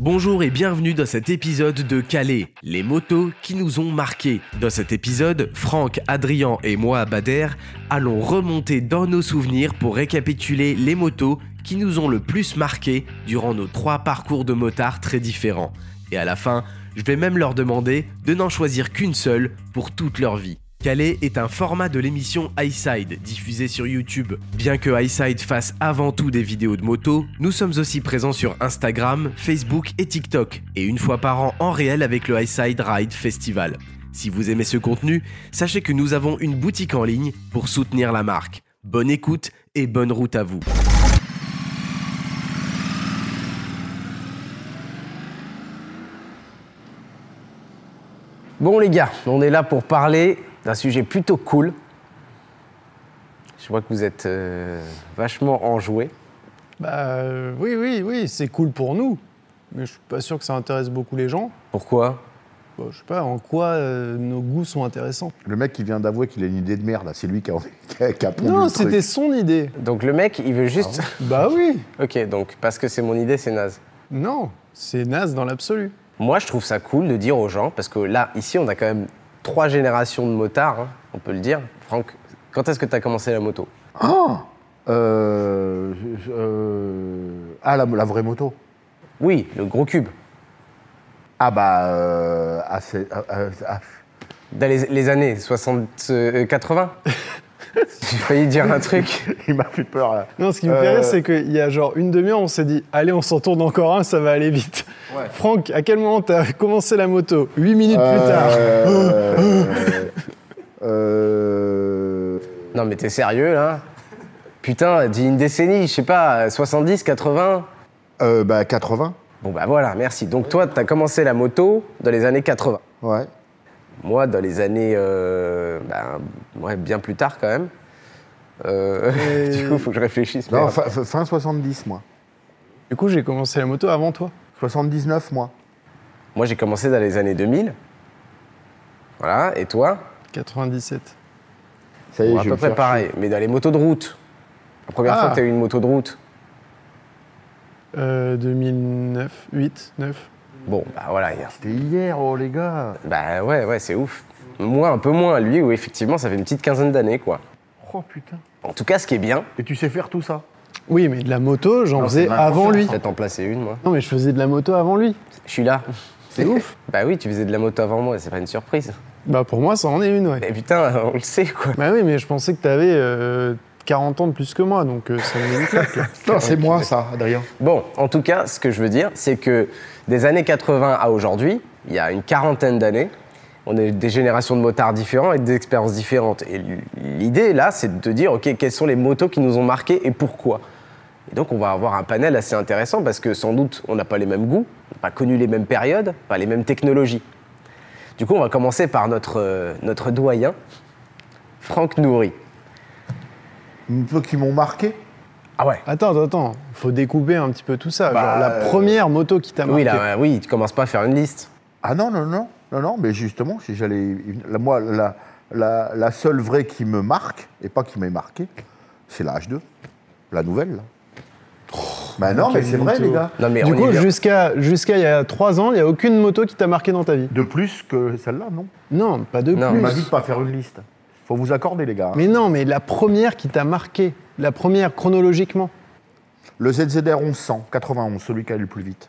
Bonjour et bienvenue dans cet épisode de Calais, les motos qui nous ont marqués. Dans cet épisode, Franck, Adrien et moi, Bader, allons remonter dans nos souvenirs pour récapituler les motos qui nous ont le plus marqués durant nos trois parcours de motards très différents. Et à la fin, je vais même leur demander de n'en choisir qu'une seule pour toute leur vie. Calais est un format de l'émission iSide diffusé sur YouTube. Bien que iSide fasse avant tout des vidéos de moto, nous sommes aussi présents sur Instagram, Facebook et TikTok, et une fois par an en réel avec le iSide Ride Festival. Si vous aimez ce contenu, sachez que nous avons une boutique en ligne pour soutenir la marque. Bonne écoute et bonne route à vous. Bon les gars, on est là pour parler d'un sujet plutôt cool. Je vois que vous êtes euh, vachement enjoués. Bah euh, oui, oui, oui, c'est cool pour nous. Mais je suis pas sûr que ça intéresse beaucoup les gens. Pourquoi? Bah, je sais pas en quoi euh, nos goûts sont intéressants. Le mec qui vient d'avouer qu'il a une idée de merde, là, c'est lui qui a, qui a, qui a pondu non, le truc. c'était son idée. Donc le mec, il veut juste... Bah oui. ok, donc parce que c'est mon idée, c'est naze. Non, c'est naze dans l'absolu. Moi, je trouve ça cool de dire aux gens, parce que là, ici, on a quand même trois générations de motards, hein, on peut le dire. Franck, quand est-ce que tu as commencé la moto? Ah euh, euh, Ah, la, la vraie moto Oui, le gros cube. Ah bah... Euh, ah, c'est- ah, ah, ah, Dans les, les années 60, euh, 80 J'ai failli dire un truc. il m'a fait peur, là. Non, ce qui me fait Euh, rire, c'est qu'il y a genre une demi-heure, on s'est dit, allez, on s'en tourne encore un, ça va aller vite. Franck, à quel moment t'as commencé la moto Huit minutes plus tard. Euh, euh, Non, mais t'es sérieux, là? Putain, dis une décennie, je sais pas, 70, 80 euh, bah, 80 Bon, bah voilà, merci. Donc toi, t'as commencé la moto dans les années 80. Ouais. Moi, dans les années. euh, ben, ouais, bien plus tard, quand même. Euh, Et- du coup, faut que je réfléchisse. Non, fin 70, moi. Du coup, j'ai commencé la moto avant toi. 79, moi. Moi, j'ai commencé dans les années 2000. Voilà, et toi 97. Ça y est, Bon, À je peu près pareil, mais dans les motos de route. La première Ah. fois que t'as eu une moto de route. Euh, 2009, 8, 9. Bon, bah voilà. chier. C'était hier, oh les gars. Bah ouais, ouais, c'est ouf. Moi, un peu moins. Lui, où effectivement, ça fait une petite quinzaine d'années, quoi. Oh putain. En tout cas, ce qui est bien, Et tu sais faire tout ça Oui, mais de la moto, j'en faisais avant lui. peut-être en placer une, moi. Non, mais je faisais de la moto avant lui. Je suis là. C'est ouf. Bah oui, tu faisais de la moto avant moi, c'est pas une surprise. Bah pour moi, ça en est une, ouais. Mais putain, on le sait, quoi. Bah oui, mais je pensais que t'avais euh, 40 ans de plus que moi, donc euh, ça me met une claque. là. Non, c'est moi, ça, Adrien. Bon, en tout cas, ce que je veux dire, c'est que des années 80 à aujourd'hui, il y a une quarantaine d'années, on est des générations de motards différents et des expériences différentes. Et l'idée, là, c'est de te dire, OK, quelles sont les motos qui nous ont marqués et pourquoi? Et donc, on va avoir un panel assez intéressant parce que sans doute, on n'a pas les mêmes goûts, on n'a pas connu les mêmes périodes, pas les mêmes technologies. Du coup, on va commencer par notre, euh, notre doyen, Franck Nourri. Une moto qui m'ont marqué? Ah ouais Attends, attends, attends, faut découper un petit peu tout ça. Bah, Genre, la euh, première moto qui t'a marqué. Oui, là, euh, oui, tu commences pas à faire une liste. Ah non, non, non, non, non, mais justement, si j'allais. la- Moi, la, la, la seule vraie qui me marque, et pas qui m'ait marqué, c'est la H2, la nouvelle, là. bah non, mais c'est vrai, les gars. Non, mais du coup, jusqu'à jusqu'à il y a 3 ans, il n'y a aucune moto qui t'a marqué dans ta vie. De plus que celle-là, non. Non, pas de Non, plus. On m'a dit de pas faire une liste. Faut vous accorder, les gars. Mais non, mais la première qui t'a marqué, la première chronologiquement. Le ZZR 1100, 91, celui qui allait le plus vite.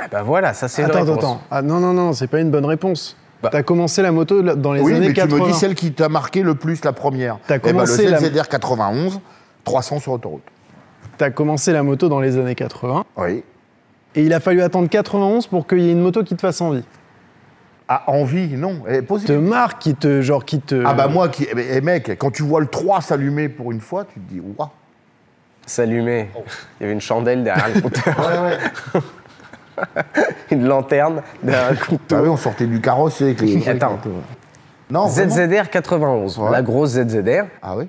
Ah bah voilà, ça c'est Attends, réponse. attends, Ah non, non, non, c'est pas une bonne réponse. Bah. T'as commencé la moto dans les oui, années mais 80. tu me dis celle qui t'a marqué le plus, la première. T'as Eh ben, commencé le la- ZZR 91, 300 sur autoroute. T'as commencé la moto dans les années 80. Oui. Et il a fallu attendre 91 pour qu'il y ait une moto qui te fasse envie. Ah, envie, non. Eh, posez- Te marque, qui te. Genre, qui te. Ah bah moi, qui, eh, eh, mec, quand tu vois le 3 s'allumer pour une fois, tu te dis, ouah. S'allumer. Il y avait une chandelle derrière le compteur, Ouais, ouais. une lanterne derrière le Bah compteur. oui, on sortait du carrosse avec les. Attends. Non, ZZR 91, Ouais. la grosse ZZR. Ah oui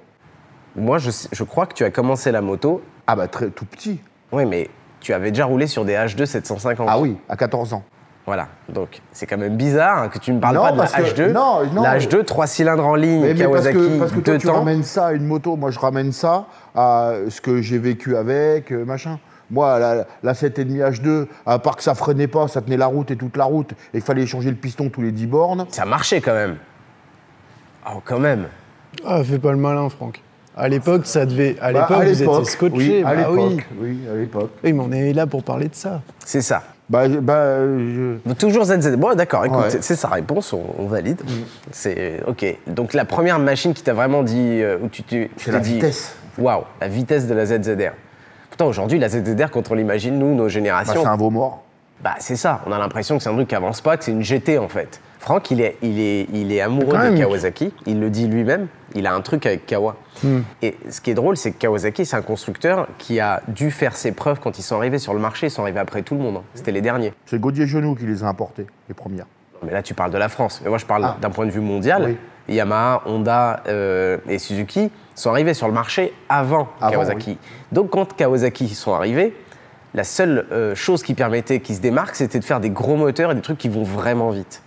Moi, je, je crois que tu as commencé la moto. Ah bah très, tout petit. Oui, mais tu avais déjà roulé sur des H2 750. Ah oui, à 14 ans. Voilà. Donc, c'est quand même bizarre hein, que tu me parles Non, pas de la parce que- H2. non, non. la H2, 3 cylindres en ligne, Mais, mais parce Kawasaki, que, parce que toi, tu ramènes ça à une moto, moi je ramène ça à ce que j'ai vécu avec, euh, machin. Moi, la, la 7,5 H2, à part que ça freinait pas, ça tenait la route et toute la route, et il fallait changer le piston tous les 10 bornes. Ça marchait quand même. Oh, quand même. Ah, fais pas le malin, Franck. À l'époque, ça devait. À Bah, l'époque, à vous étiez scotché. Oui, à bah oui. l'époque. Oui, à l'époque. Oui, mais on est là pour parler de ça. C'est ça. Bah, je- bah, je- Toujours ZZ. Bon, d'accord, écoute, Ouais. c'est- sa réponse, on, on valide. C'est OK. Donc, la première machine qui t'a vraiment dit. euh, où tu, tu, tu C'est la dit, vitesse. Waouh, la vitesse de la ZZR. Pourtant, aujourd'hui, la ZZR, quand on l'imagine, nous, nos bah, générations. c'est un veau mort. Bah, c'est ça. On a l'impression que c'est un truc qui avance pas, que c'est une GT en fait. Franck, il est, il est, il est amoureux de. Kawasaki. Il le dit lui-même. Il a un truc avec Kawa. Et ce qui est drôle, c'est que Kawasaki, c'est un constructeur qui a dû faire ses preuves quand ils sont arrivés sur le marché. Ils sont arrivés après tout le monde. hein. C'était les derniers. C'est Gaudier Genoux qui les a importés, les premières. Mais là, tu parles de la France. Mais moi, je parle Ah. d'un point de vue mondial. Oui. Yamaha, Honda euh, et Suzuki sont arrivés sur le marché avant, Avant, Kawasaki. Donc, quand Kawasaki sont arrivés, la seule euh, chose qui permettait qu'ils se démarquent, c'était de faire des gros moteurs et des trucs qui vont vraiment vite.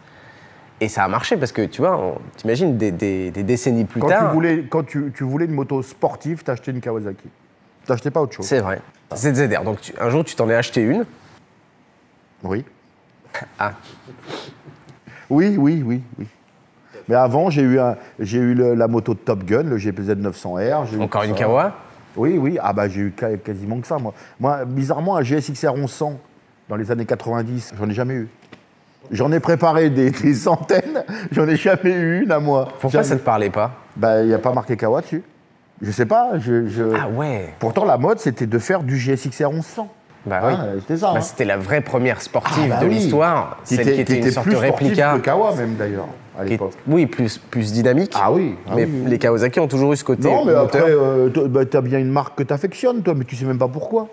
Et ça a marché parce que, tu vois, t'imagines des, des- des décennies plus Quand, tard. tu voulais, quand tu, tu voulais une moto sportive, t'achetais une Kawasaki. T'achetais pas autre chose. C'est vrai. ZZR. Donc, tu- un jour, tu t'en es acheté une. Oui. Ah. Oui, oui, oui, oui. Mais avant, j'ai eu, un- j'ai eu le- la moto de Top Gun, le GPZ 900R. j'ai eu Encore une ça. Kawa? Oui, oui. Ah bah j'ai eu quasiment que ça, moi. Moi, bizarrement, un GSXR 1100 dans les années 90, j'en ai jamais eu. J'en ai préparé des, des centaines, j'en ai jamais eu une à moi. Pourquoi ça te parlait pas? Bah, il n'y a pas marqué Kawa dessus. Je sais pas. Je, je- Ah ouais. Pourtant, la mode, c'était de faire du GSXR 1100. Bah oui. c'était ça. Bah, hein. C'était la vraie première sportive Ah, bah de oui. l'histoire. Celle qui était, une sorte plus de réplica. que Kawa, même d'ailleurs, à l'époque. oui, plus, plus dynamique. Ah oui. ah mais oui, oui. les Kawasaki ont toujours eu ce côté Non, mais moteur. après, euh, bah, t'as bien une marque que t'affectionnes, toi, mais tu sais même pas pourquoi.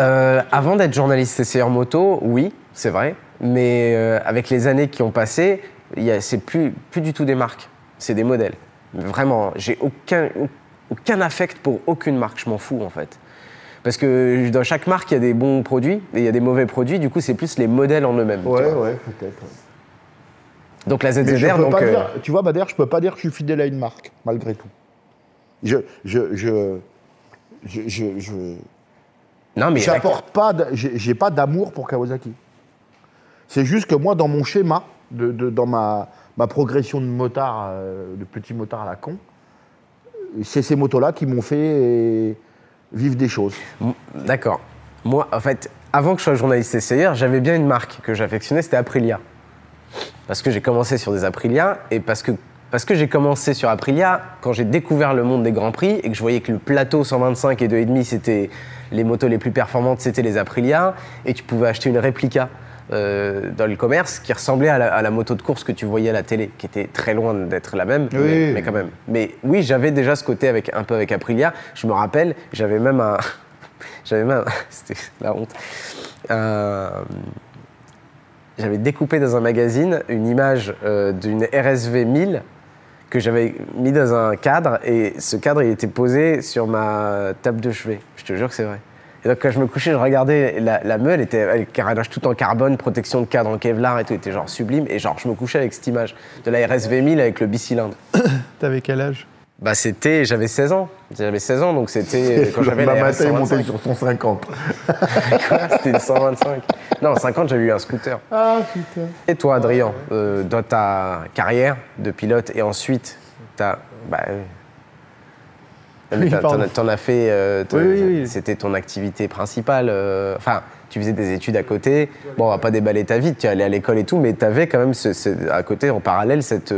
Euh, avant d'être journaliste essayeur moto, oui, c'est vrai. Mais euh, avec les années qui ont passé, c'est plus, plus du tout des marques, c'est des modèles. Vraiment, j'ai aucun, aucun affect pour aucune marque, je m'en fous en fait. Parce que dans chaque marque, il y a des bons produits et il y a des mauvais produits, du coup, c'est plus les modèles en eux-mêmes. tu vois. ouais, peut-être. Donc la ZZR, donc. pas euh, dire, tu vois, Bader, je peux pas dire que je suis fidèle à une marque, malgré tout. Je, je, je, je, je, je- non, mais j'apporte pas, j'ai pas d'amour pour Kawasaki. C'est juste que moi, dans mon schéma, de, de- dans ma, ma progression de motard, euh, de petit motard à la con, c'est ces motos-là qui m'ont fait euh, vivre des choses. D'accord. Moi, en fait, avant que je sois journaliste essayeur, j'avais bien une marque que j'affectionnais, c'était Aprilia. Parce que j'ai commencé sur des Aprilia et parce que, parce que j'ai commencé sur Aprilia, quand j'ai découvert le monde des Grands Prix et que je voyais que le plateau 125 et 2,5, c'était les motos les plus performantes, c'était les Aprilia, et tu pouvais acheter une réplica euh, dans le commerce qui ressemblait à la, à la moto de course que tu voyais à la télé, qui était très loin d'être la même, Oui. mais, mais quand même. Mais oui, j'avais déjà ce côté avec, un peu avec Aprilia. Je me rappelle, j'avais même un. J'avais même. C'était la honte. Un- J'avais découpé dans un magazine une image euh, d'une RSV 1000 que j'avais mis dans un cadre et ce cadre il était posé sur ma table de chevet. Je te jure que c'est vrai. Et donc quand je me couchais, je regardais la, meule, elle était avec carénage tout en carbone, protection de cadre en Kevlar et tout, était genre sublime. Et genre je me couchais avec cette image de la RSV 1000 avec le bicylindre. T'avais quel âge? Bah c'était, j'avais 16 ans. J'avais 16 ans donc c'était euh, quand j'avais Ma la matin est montée RS125. sur 150. C'était une 125. Non, 50 j'avais eu un scooter. Ah putain. Et toi, Adrien, euh, dans ta carrière de pilote et ensuite, t'as. Bah, euh, Oui, t'en as- t'en as fait. euh, Oui, oui, oui. C'était ton activité principale. euh, Enfin, tu faisais des études à côté. Bon, on va pas déballer ta vie, tu es allé à l'école et tout, mais tu avais quand même ce- ce- à côté, en parallèle, cette.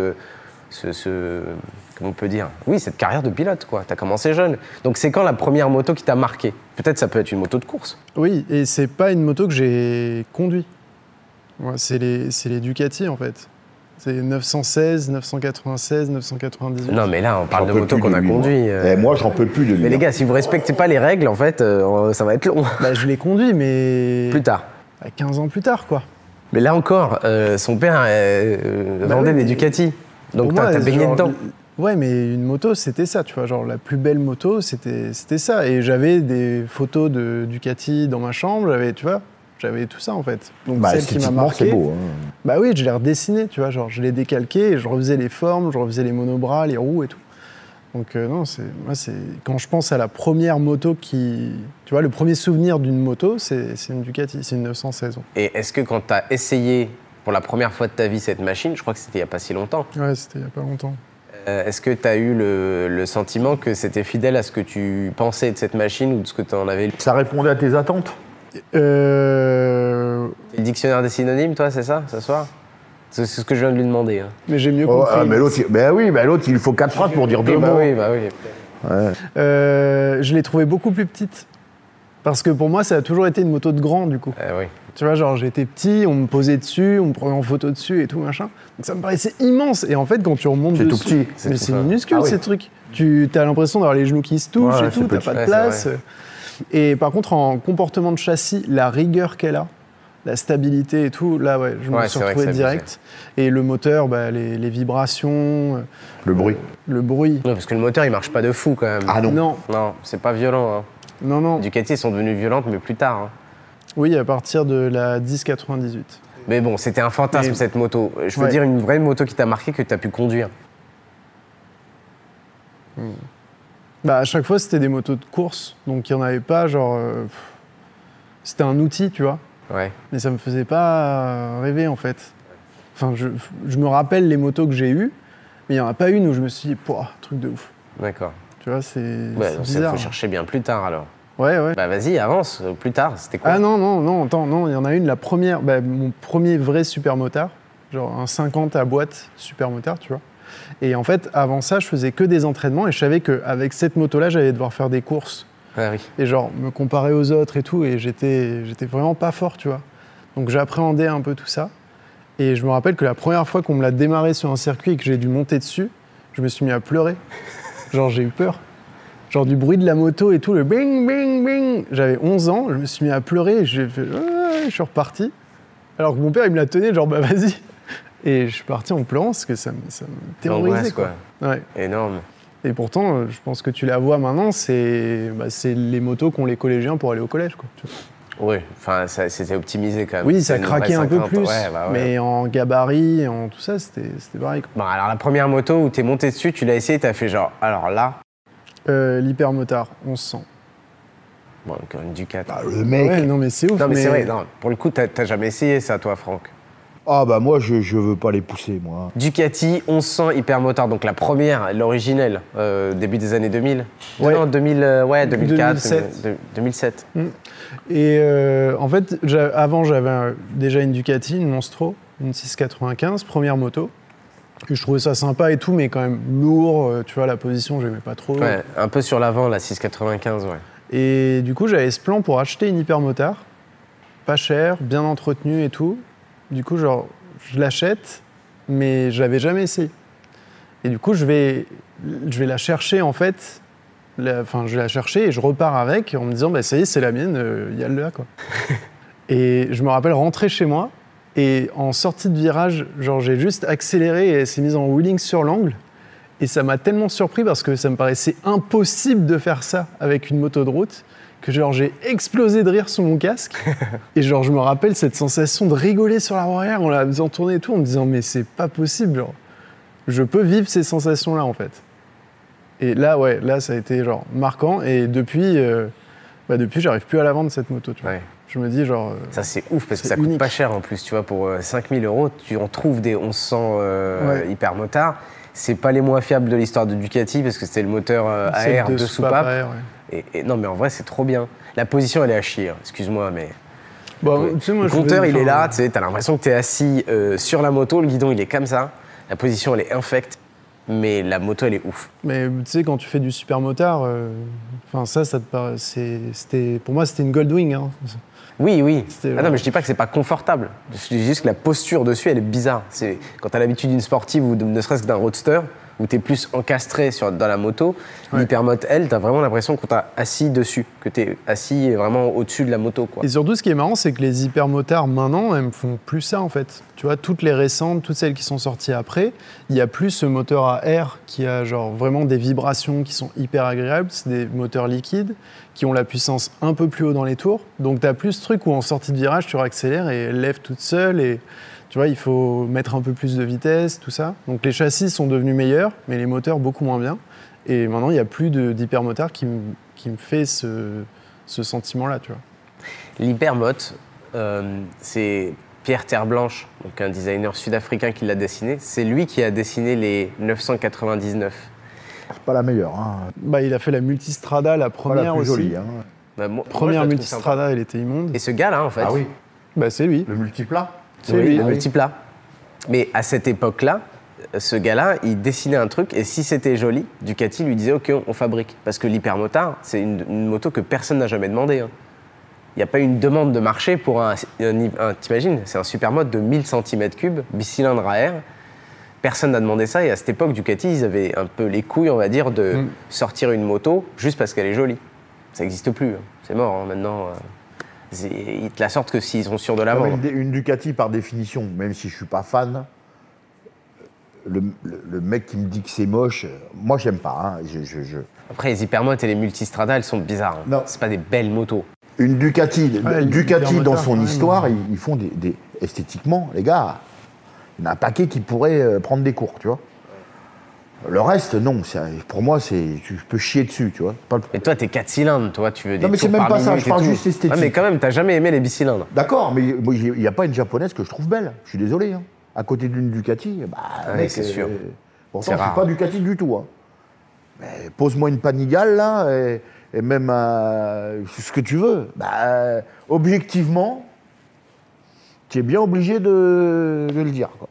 ce, on peut dire Oui, cette carrière de pilote, quoi. Tu as commencé jeune. Donc, c'est quand la première moto qui t'a marqué? Peut-être ça peut être une moto de course. Oui, et c'est pas une moto que j'ai conduit. Moi, c'est les, c'est les Ducati en fait. C'est 916, 996, 998. Non, mais là, on parle de moto qu'on a conduit. euh. Eh, moi, j'en peux plus de lui. Mais les gars, si vous respectez pas les règles, en fait, euh, ça va être long. Bah, je l'ai conduit, mais Plus tard. bah, 15 ans plus tard, quoi. Mais là encore, euh, son père euh, Bah vendait oui, des Ducati. Donc t'as baigné dedans. Ouais, mais une moto, c'était ça, tu vois. Genre, la plus belle moto, c'était c'était ça. Et j'avais des photos de Ducati dans ma chambre, j'avais, tu vois, j'avais tout ça en fait. Donc, Bah, celle qui m'a marqué. c'est beau. hein. Bah oui, je l'ai redessiné, tu vois. Genre, je l'ai décalqué et je refaisais les formes, je refaisais les monobras, les roues et tout. Donc euh, non, c'est moi c'est quand je pense à la première moto qui, tu vois, le premier souvenir d'une moto, c'est c'est une Ducati, c'est une 916. Et est-ce que quand tu as essayé pour la première fois de ta vie cette machine, je crois que c'était il n'y a pas si longtemps, Ouais, c'était il y a pas longtemps. Euh, est-ce que tu as eu le, le sentiment que c'était fidèle à ce que tu pensais de cette machine ou de ce que tu en avais lu Ça répondait à tes attentes Euh, T'es le dictionnaire des synonymes, toi, c'est ça, ce soir? C'est ce que je viens de lui demander. hein. mais j'ai mieux Oh, compris. ah, mais l'autre, il- ben oui, ben l'autre, il faut quatre phrases pour dire deux bah mots. oui, bah oui. Ouais. Euh, je l'ai trouvée beaucoup plus petite. Parce que pour moi, ça a toujours été une moto de grand, du coup. Euh, oui. Tu vois, genre, j'étais petit, on me posait dessus, on me prenait en photo dessus et tout, machin. Donc ça me paraissait immense. Et en fait, quand tu remontes C'est dessus... tout petit. C'est Mais c'est minuscule, Ah oui. ces trucs. Tu as l'impression d'avoir les genoux qui se touchent Ouais, et tout, t'as pas de Ouais, place. Et par contre, en comportement de châssis, la rigueur qu'elle a, la stabilité et tout, là, ouais, je me Ouais, suis retrouvé c'est direct. Et le moteur, bah, les, les vibrations, euh, Le bruit. le bruit. Ouais, parce que le moteur, il marche pas de fou quand même. Ah non. Non, Non, c'est pas violent. Hein. non, non. Ducati, ils sont devenus violentes, mais plus tard. hein. Oui, à partir de la 1098. Mais bon, c'était un fantasme cette moto. Je veux Ouais. dire une vraie moto qui t'a marqué que tu as pu conduire. Bah, à chaque fois, c'était des motos de course, donc il n'y en avait pas, genre. euh, c'était un outil, tu vois. Ouais. Mais ça me faisait pas rêver, en fait. Enfin, je, je me rappelle les motos que j'ai eues, mais il n'y en a pas une où je me suis dit, Pouah, truc de ouf. D'accord. Tu vois, c'est Ouais, donc ça, bizarre. faut chercher bien plus tard alors. Ouais, ouais. Bah vas-y, avance. euh, Plus tard, c'était quoi Ah non, non, non, attends, non, il y en a une, la première, bah, mon premier vrai super motard, genre un 50 à boîte super motard, tu vois. Et en fait, avant ça, je faisais que des entraînements et je savais qu'avec cette moto-là, j'allais devoir faire des courses Ah oui. et genre me comparer aux autres et tout, et j'étais, j'étais vraiment pas fort, tu vois. Donc j'appréhendais un peu tout ça. Et je me rappelle que la première fois qu'on me l'a démarré sur un circuit et que j'ai dû monter dessus, je me suis mis à pleurer. Genre j'ai eu peur. Genre du bruit de la moto et tout, le bing, bing, bing. J'avais 11 ans, je me suis mis à pleurer, et j'ai fait, Ah je suis reparti. Alors que mon père, il me l'a tenu, genre bah vas-y. Et je suis parti en pleurant parce que ça me, ça me terrorisait. Quoi. Ouais. Énorme. Et pourtant, euh, je pense que tu la vois maintenant, c'est bah, c'est les motos qu'ont les collégiens pour aller au collège. Quoi. tu vois. Oui, enfin, c'était optimisé quand même. Oui, ça craquait un peu 50. plus, Ouais, bah ouais. mais en gabarit, en tout ça, c'était c'était pareil. quoi. Bon, alors la première moto où t'es monté dessus, tu l'as essayé, t'as fait genre, alors là, Euh, L'hypermotard, 1100. bon, encore une Ducati. Ah, le mec. Ouais, non, mais c'est ouf. non mais, c'est vrai, non, pour le coup, t'as t'as jamais essayé ça, toi, Franck. Ah bah moi, je, je veux pas les pousser, moi. Ducati 1100 hypermotard, donc la première, l'originelle, euh, début des années 2000. Ouais. Non, 2000, euh, ouais, 2004, 2007. euh, de- 2007. Et euh, en fait, avant, j'avais déjà une Ducati, une Monstro, une 695, première moto. Et je trouvais ça sympa et tout, mais quand même lourd. euh, Tu vois, la position, j'aimais pas trop. Ouais, un peu sur l'avant, la 695, ouais. Et du coup, j'avais ce plan pour acheter une hypermotard, pas cher, bien entretenue et tout. Du coup, genre, je l'achète, mais je l'avais jamais essayé. Et du coup, je vais, je vais la chercher en fait. la- Enfin, je vais la chercher et je repars avec en me disant, bah, ça y est, c'est la mienne, euh, il y a le là, quoi. et je me rappelle rentrer chez moi et en sortie de virage, genre, j'ai juste accéléré et elle s'est mise en wheeling sur l'angle. Et ça m'a tellement surpris parce que ça me paraissait impossible de faire ça avec une moto de route que genre j'ai explosé de rire sous mon casque. et genre je me rappelle cette sensation de rigoler sur la roue arrière en la faisant tourner et tout en me disant mais c'est pas possible. Genre, je peux vivre ces sensations là en fait. Et là ouais, là ça a été genre marquant et depuis, euh, bah, depuis j'arrive plus à la vendre cette moto. Tu vois. Ouais. Je me dis genre euh, Ça, c'est ouf parce que ça coûte pas cher en plus. Tu vois, pour euh, 5000 euros, tu en trouves des 1100 euh, Ouais. hypermotards. C'est pas les moins fiables de l'histoire de Ducati parce que c'était le moteur euh, AR de, soupape. AR, ouais. Et, et non, mais en vrai, c'est trop bien. La position, elle est à chier. hein. Excuse-moi, mais. Bon, Ouais. tu sais, moi, le compteur, il est là. Tu sais, t'as l'impression que t'es assis euh, sur la moto. Le guidon, il est comme ça. La position, elle est infecte. Mais la moto, elle est ouf. Mais tu sais, quand tu fais du super motard, euh, enfin ça, ça te c'était, pour moi, c'était une Goldwing. Hein. Oui, oui. Ah non, mais je dis pas que c'est pas confortable. Je dis juste que la posture dessus, elle est bizarre. C'est quand t'as l'habitude d'une sportive ou de- ne serait-ce que d'un roadster, où t'es plus encastré sur, dans la moto, Ouais. l'hypermote, elle, t'as vraiment l'impression qu'on t'a assis dessus, que t'es assis vraiment au-dessus de la moto, quoi. Et surtout, ce qui est marrant, c'est que les hypermotards maintenant, elles me font plus ça en fait. Tu vois, toutes les récentes, toutes celles qui sont sorties après, il y a plus ce moteur à air qui a genre vraiment des vibrations qui sont hyper agréables. C'est des moteurs liquides qui ont la puissance un peu plus haut dans les tours. Donc, tu as plus ce truc où en sortie de virage, tu réaccélères et elle lève toute seule et tu vois, il faut mettre un peu plus de vitesse, tout ça. Donc, les châssis sont devenus meilleurs, mais les moteurs beaucoup moins bien. Et maintenant, il n'y a plus d'hypermotard qui, me- qui me fait ce, ce sentiment-là, tu vois. L'hypermote, euh, c'est Pierre Terre Blanche, donc un designer sud-africain qui l'a dessiné. C'est lui qui a dessiné les 999. C'est pas la meilleure. Hein. Bah, il a fait la multistrada, la Pas première la plus aussi. jolie. Hein. Bah, moi- Première multistrada, elle était immonde. Et ce gars-là, en fait, Ah oui, Bah, c'est lui. le multiplat. C'est Oui, Ah oui. Mais à cette époque-là, ce gars-là, il dessinait un truc et si c'était joli, Ducati lui disait OK, on, fabrique. Parce que l'hypermotard, c'est une, une moto que personne n'a jamais demandé. hein. Il n'y a pas eu une demande de marché pour un. un- un- T'imagines, c'est un supermote de 1000 cm3, bicylindre à air. Personne n'a demandé ça et à cette époque, Ducati, ils avaient un peu les couilles, on va dire, de Mm. sortir une moto juste parce qu'elle est jolie. Ça n'existe plus. hein. C'est mort hein, maintenant. euh. C'est- Ils te la sortent que s'ils sont sûrs de la vendre. une, une Ducati, par définition, même si je suis pas fan, le, le- le mec qui me dit que c'est moche, euh, moi j'aime pas. hein. Je- je- je- Après, les hypermotes et les multistrada, elles sont bizarres. hein. C'est pas des belles motos. Une Ducati, Ouais, Ducati dans moteur, son histoire, ils, ils font des, des- esthétiquement, les gars, il y en a un paquet qui pourrait euh, prendre des cours, tu vois. Le reste, non. Pour moi, c'est tu peux chier dessus, tu vois. Pas le- Mais toi, t'es 4 cylindres, toi, tu veux des Non, mais c'est même pas ça, je et parle juste esthétique. Ouais, mais quand même, t'as jamais aimé les bicylindres. D'accord, mais il n'y a pas une japonaise que je trouve belle. Je suis désolé. hein. À côté d'une Ducati, bah, Ouais, mec, c'est sûr. Pourtant, C'est je suis pas Ducati du tout. hein. Mais pose-moi une Panigale, là, et, et même euh, ce que tu veux. Bah, euh, objectivement, tu es bien obligé de, de le dire. quoi.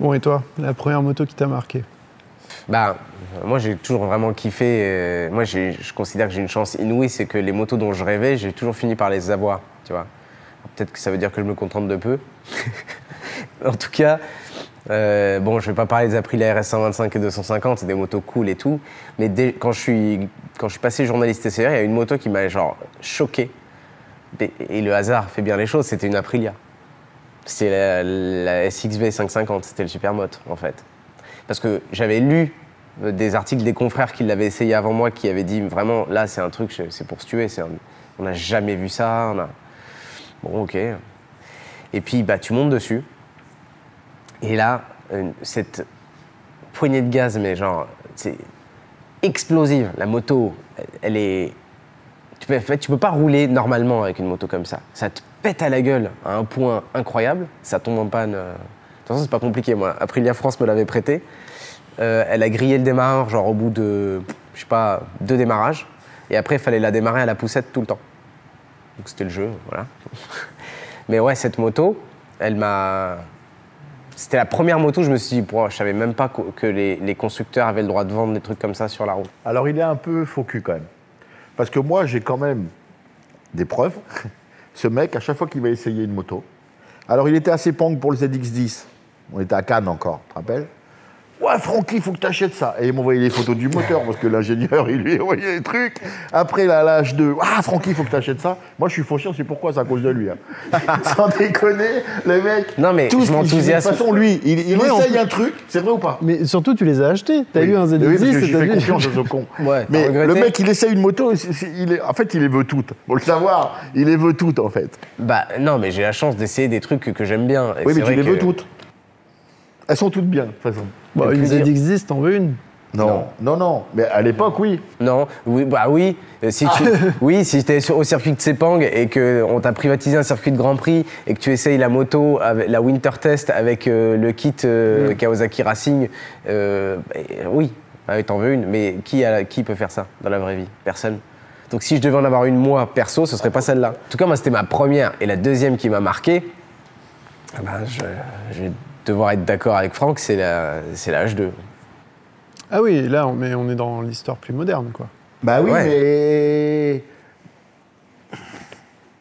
Bon, et toi, la première moto qui t'a marqué? Bah, moi, j'ai toujours vraiment kiffé. euh, moi, je considère que j'ai une chance inouïe, c'est que les motos dont je rêvais, j'ai toujours fini par les avoir, tu vois. Peut-être que ça veut dire que je me contente de peu. en tout cas, euh, bon, je vais pas parler des Aprilia RS 125 et 250, c'est des motos cool et tout. Mais quand, je suis, quand je suis passé journaliste TCR, il y a une moto qui m'a genre choqué. Et, le hasard fait bien les choses, c'était une Aprilia. C'est la, la SXV 550, c'était le supermote en fait. Parce que j'avais lu des articles des confrères qui l'avaient essayé avant moi, qui avaient dit vraiment, là c'est un truc, c'est pour se tuer, on n'a jamais vu ça. On a... Bon, ok. Et puis bah, tu montes dessus. Et là, cette poignée de gaz, mais genre, c'est explosive. La moto, elle- est. Tu peux, tu peux pas rouler normalement avec une moto comme ça. Ça te pète à la gueule à un point incroyable. Ça tombe en panne. euh. De toute façon, c'est pas compliqué. Moi, Aprilia France me l'avait prêté. Euh, elle a grillé le démarreur, genre au bout de, je sais pas, deux démarrages. Et après, il fallait la démarrer à la poussette tout le temps. Donc c'était le jeu, voilà. Mais ouais, cette moto, elle m'a. C'était la première moto, je me suis dit, je savais même pas que les, les constructeurs avaient le droit de vendre des trucs comme ça sur la route. Alors, il est un peu faux cul quand même. Parce que moi, j'ai quand même des preuves. Ce mec, à chaque fois qu'il va essayer une moto, alors il était assez pang pour le ZX10. On était à Cannes encore, tu te rappelles? Ouais, Francky, il faut que tu achètes ça. Et il m'envoyait les photos du moteur parce que l'ingénieur, il lui envoyait les trucs. Après, là, l'âge de Ah, Francky, il faut que tu achètes ça. Moi, je suis fauché, c'est pourquoi C'est à cause de lui. hein. Sans déconner, le mec. Non, mais tous- je m'enthousiasme. De toute façon, lui, il, essaye un truc, c'est vrai ou pas? Mais surtout, tu les as achetés. T'as Oui. eu un Oui, parce que ZX10 j'ai t'as fait vu- confiance à ce con. Ouais, Mais le mec, il essaye une moto, c'est- c'est- il est, en fait, il les veut toutes. Faut le savoir, il les veut toutes, en fait. Bah non, mais j'ai la chance d'essayer des trucs que, j'aime bien. Et oui, c'est mais tu les que- veux toutes. Elles sont toutes bien, de toute façon. Bon, Le une plus dur. ZX10, t'en veux une Non, non, non. Mais à l'époque, oui. Non, oui, bah oui. Euh, Si tu, oui, si tu es au circuit de Sepang et qu'on t'a privatisé un circuit de Grand Prix et que tu essayes la moto, avec, la Winter Test avec euh, le kit euh, Kawasaki Racing, euh, bah, oui, ah oui, t'en veux une. Mais qui, a- qui peut faire ça dans la vraie vie? Personne. Donc si je devais en avoir une moi perso, ce serait pas celle-là. En tout cas, moi c'était ma première et la deuxième qui m'a marqué. ah ben, je, je vais devoir être d'accord avec Franck, c'est la, c'est la H2. Ah oui, là, on, mais on est dans l'histoire plus moderne, quoi. Bah oui, Ouais. mais.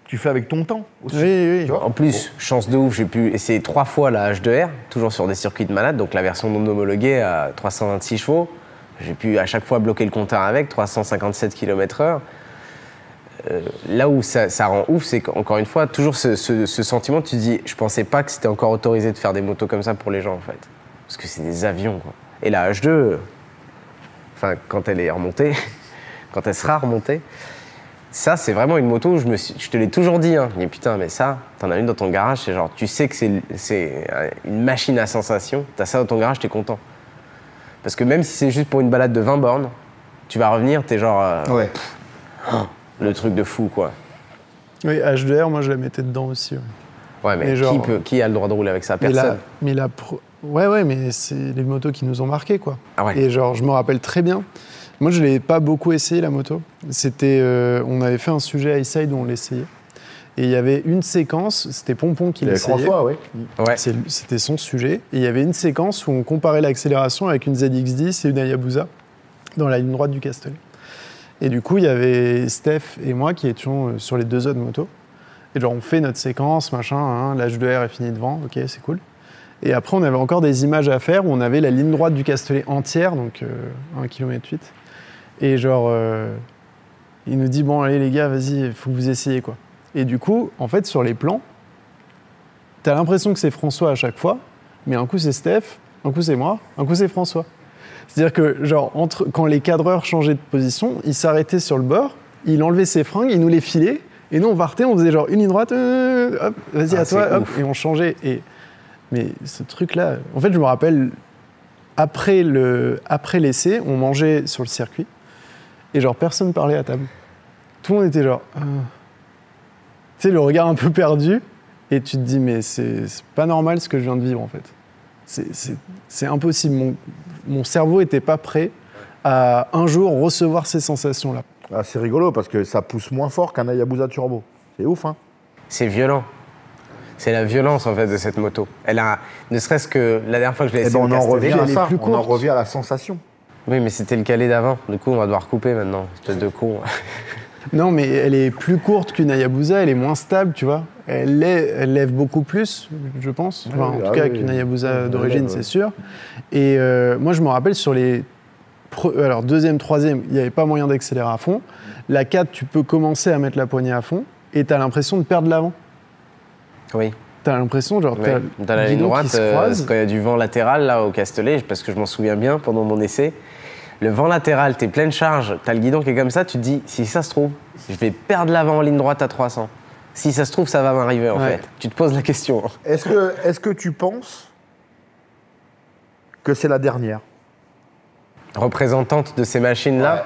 Tu fais avec ton temps aussi. Oui, oui. Tu vois En plus, chance de ouf, j'ai pu essayer trois fois la H2R, toujours sur des circuits de malade, donc la version non homologuée à 326 chevaux. J'ai pu à chaque fois bloquer le compteur avec, 357 km/h. Euh, là où ça, ça rend ouf, c'est qu'encore une fois, toujours ce, ce- ce sentiment, tu dis, je pensais pas que c'était encore autorisé de faire des motos comme ça pour les gens, en fait. Parce que c'est des avions, quoi. Et la H2, euh, enfin, quand elle est remontée, quand elle sera remontée, ça, c'est vraiment une moto où je, me suis, je te l'ai toujours dit. Hein. Mais putain, mais ça, t'en as une dans ton garage, c'est genre, tu sais que c'est, une machine à sensation. T'as ça dans ton garage, t'es content. Parce que même si c'est juste pour une balade de 20 bornes, tu vas revenir, t'es genre euh, Ouais. Le truc de fou, quoi. Oui, HDR, moi je la mettais dedans aussi. ouais. Ouais, mais Mais genre- qui, peut, qui a le droit de rouler avec ça Mais Personne. la- mais la pro- Ouais, ouais, mais c'est les motos qui nous ont marqués, quoi. Ah ouais. Et genre, je me rappelle très bien. Moi, je l'ai pas beaucoup essayé, la moto. C'était, euh, on avait fait un sujet à Side où on l'essayait. Et il y avait une séquence, c'était Pompon qui l'essayait. François, oui. Ouais. C'était son sujet. Et il y avait une séquence où on comparait l'accélération avec une ZX10 et une Hayabusa dans la ligne droite du Castellet. Et du coup, il y avait Steph et moi qui étions euh, sur les deux autres motos. Et genre, on fait notre séquence, machin, hein, l'âge de R est fini devant, ok, c'est cool. Et après, on avait encore des images à faire où on avait la ligne droite du Castellet entière, donc euh, 1 km 8. Et genre, euh, il nous dit, bon, allez les gars, vas-y, il faut que vous essayiez, quoi. Et du coup, en fait, sur les plans, T'as l'impression que c'est François à chaque fois, mais un coup c'est Steph, un coup c'est moi, un coup c'est François. C'est-à-dire que, genre, entre, quand les cadreurs changeaient de position, il s'arrêtait sur le bord, il enlevait ses fringues, il nous les filait, et nous on partait, on faisait genre une ligne droite, euh, hop, vas-y Ah, à toi, hop, ouf. et on changeait. Et, mais ce truc-là, en fait, je me rappelle, après le- après l'essai, on mangeait sur le circuit, et genre personne parlait à table. Tout le monde était genre. euh, Tu sais, le regard un peu perdu, et tu te dis, mais c'est c'est pas normal ce que je viens de vivre en fait. C'est- impossible. Mon, mon cerveau n'était pas prêt à un jour recevoir ces sensations-là. Ah, c'est rigolo parce que ça pousse moins fort qu'un Hayabusa Turbo. C'est ouf, hein C'est violent. C'est la violence en fait de cette moto. Elle a, ne serait-ce que la dernière fois que je l'ai Eh essayé ben, on en revient à ça. plus On en revient à la sensation. Oui, mais c'était le calé d'avant. Du coup, on va devoir couper maintenant. Espèce de con. Non, mais elle est plus courte qu'une Hayabusa, elle est moins stable, tu vois. Elle, lève, elle lève beaucoup plus, je pense. Enfin, en oui, tout ah cas, oui, qu'une oui. Hayabusa d'origine, c'est ouais. sûr. Et euh, moi, je me rappelle sur les. pre- Alors, deuxième, troisième, il n'y avait pas moyen d'accélérer à fond. La 4, tu peux commencer à mettre la poignée à fond et tu as l'impression de perdre l'avant. Oui. Tu as l'impression, genre, tu Dans la ligne droite, euh, quand il y a du vent latéral là au Castellet, parce que je m'en souviens bien pendant mon essai, le vent latéral, t'es pleine charge, t'as le guidon qui est comme ça, tu te dis, si ça se trouve, je vais perdre l'avant en ligne droite à 300. Si ça se trouve, ça va m'arriver en Ouais. fait. Tu te poses la question. Est-ce que, est que tu penses que c'est la dernière? Représentante de ces machines-là.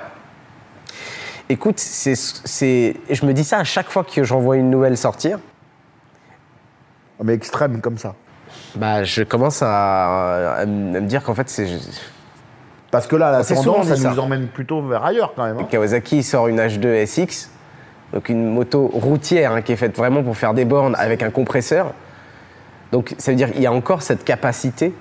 Écoute, c'est, c'est, je me dis ça à chaque fois que j'en vois une nouvelle sortir. Mais extrême comme ça. Bah, je commence à, à me à me dire qu'en fait, c'est Parce que là, la souvent tendance, ça nous emmène plutôt vers ailleurs quand même. hein. Kawasaki sort une H2 SX, donc une moto routière hein, qui est faite vraiment pour faire des bornes avec un compresseur. Donc ça veut dire qu'il y a encore cette capacité.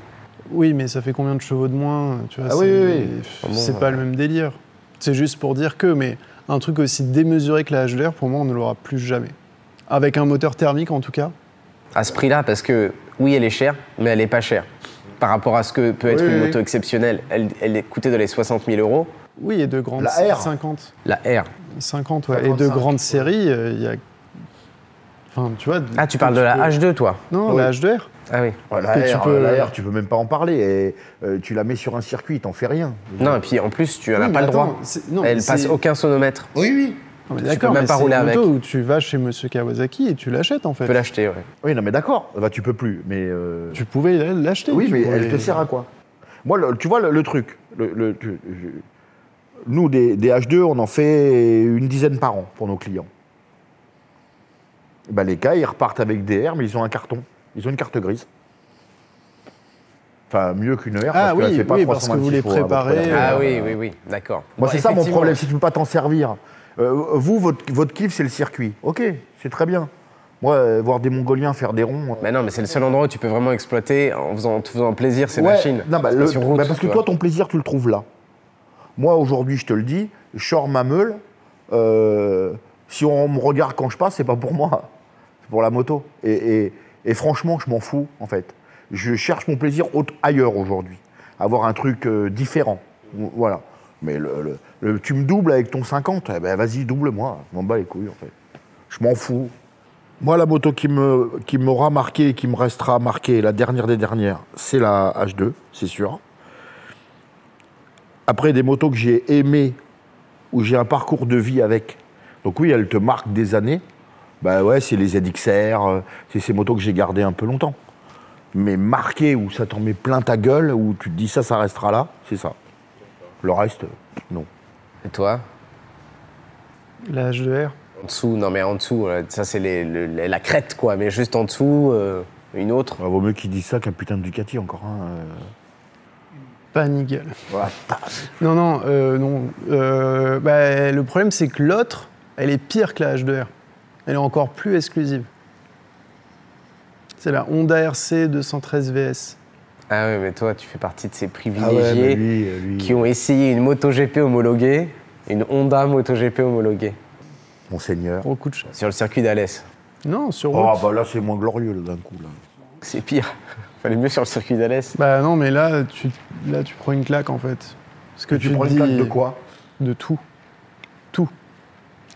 Oui, mais ça fait combien de chevaux de moins tu vois, Ah c'est- oui, oui, oui. C'est pas le même délire. C'est juste pour dire que, mais un truc aussi démesuré que la HDR, pour moi, on ne l'aura plus jamais. Avec un moteur thermique, en tout cas. à ce prix-là parce que oui, elle est chère, mais elle est pas chère. Par rapport à ce que peut être Oui, une oui, moto oui. exceptionnelle, elle, elle est coûtée dans les 60 000 euros. Oui, et de grandes La R. 50. La R. 50, ouais. Et de 55. grandes séries, euh, il y a. Enfin, tu vois. Ah, tu parles de la peux- H2, toi Non, Oui. la HDR. Ah oui. Ouais, la, Que tu R, peux- la R, tu peux même pas en parler. Et, euh, tu la mets sur un circuit, t'en fais rien. Non, et puis en plus, tu n'en as pas le droit. non, elle passe aucun sonomètre. Oui, oui. Tu d'accord, peux même mais pas rouler une moto avec. où tu vas chez Monsieur Kawasaki et tu l'achètes, en fait. Tu peux l'acheter, ouais. Oui, non, mais d'accord. Bah, tu peux plus. Mais. euh, Tu pouvais l'acheter. Oui, tu mais pouvais- elle te sert à quoi? Moi, le- tu vois le, le truc. le- le- tu- je- nous, des, des H2, on en fait une dizaine par an pour nos clients. Bah, les cas, ils repartent avec des R, mais ils ont un carton. Ils ont une carte grise. Enfin, mieux qu'une R, Ah parce qu'elle oui, fait pas oui, parce que 326 vous les préparez, la- Ah Euh, oui, oui, oui, d'accord. Moi, Bon, c'est ça mon effectivement. problème, si tu peux pas t'en servir. Euh, vous, votre, votre kiff, c'est le circuit. Ok, c'est très bien. Moi, euh, voir des Mongoliens faire des ronds. euh, Mais non, mais c'est le seul endroit où tu peux vraiment exploiter en faisant, en te faisant plaisir ces Ouais, machines. Non, bah, C'est le- pas sur route, bah, parce que toi, ton plaisir, tu le trouves là. Moi, aujourd'hui, je te le dis, je sors ma meule. euh, si on me regarde quand je passe, c'est pas pour moi, c'est pour la moto. Et, et- et franchement, je m'en fous, en fait. Je cherche mon plaisir autre- ailleurs aujourd'hui. Avoir un truc différent. Voilà. Mais le, tu me doubles avec ton 50, eh ben vas-y, double-moi. Je m'en bats les couilles, en fait. Je m'en fous. Moi, la moto qui qui m'aura marqué et qui me restera marquée, la dernière des dernières, c'est la H2, c'est sûr. Après, des motos que j'ai aimées, où j'ai un parcours de vie avec. Donc oui, elles te marquent des années. Bah ouais, c'est les ZXR, euh, c'est ces motos que j'ai gardées un peu longtemps. mais marqué où ça t'en met plein ta gueule, où tu te dis ça, ça restera là, c'est ça. Le reste, non. Et toi? La H2R. En dessous, non mais en dessous, euh, ça c'est les- le- les- la crête quoi, mais juste en dessous, euh, une autre. Il vaut mieux qu'il dise ça qu'un putain de Ducati encore. Hein. euh. Pas nickel. Voilà. Non, non, euh, non. Euh, bah, le problème, c'est que l'autre, elle est pire que la H2R. Elle est encore plus exclusive. C'est la Honda RC 213 VS. Ah ouais, mais toi tu fais partie de ces Ah ouais, privilégiés lui, euh, lui, qui ont essayé une MotoGP homologuée, une Honda MotoGP homologuée Monseigneur. Coup de sur le circuit d'Alès. Non, sur Oh, route. bah là, c'est moins glorieux, là, d'un coup. Là. C'est pire. Fallait mieux sur le circuit d'Alès. Bah non, mais là tu, là, tu prends une claque en fait. Ce que tu, tu, prends dis une plaque de quoi? De tout. Tout.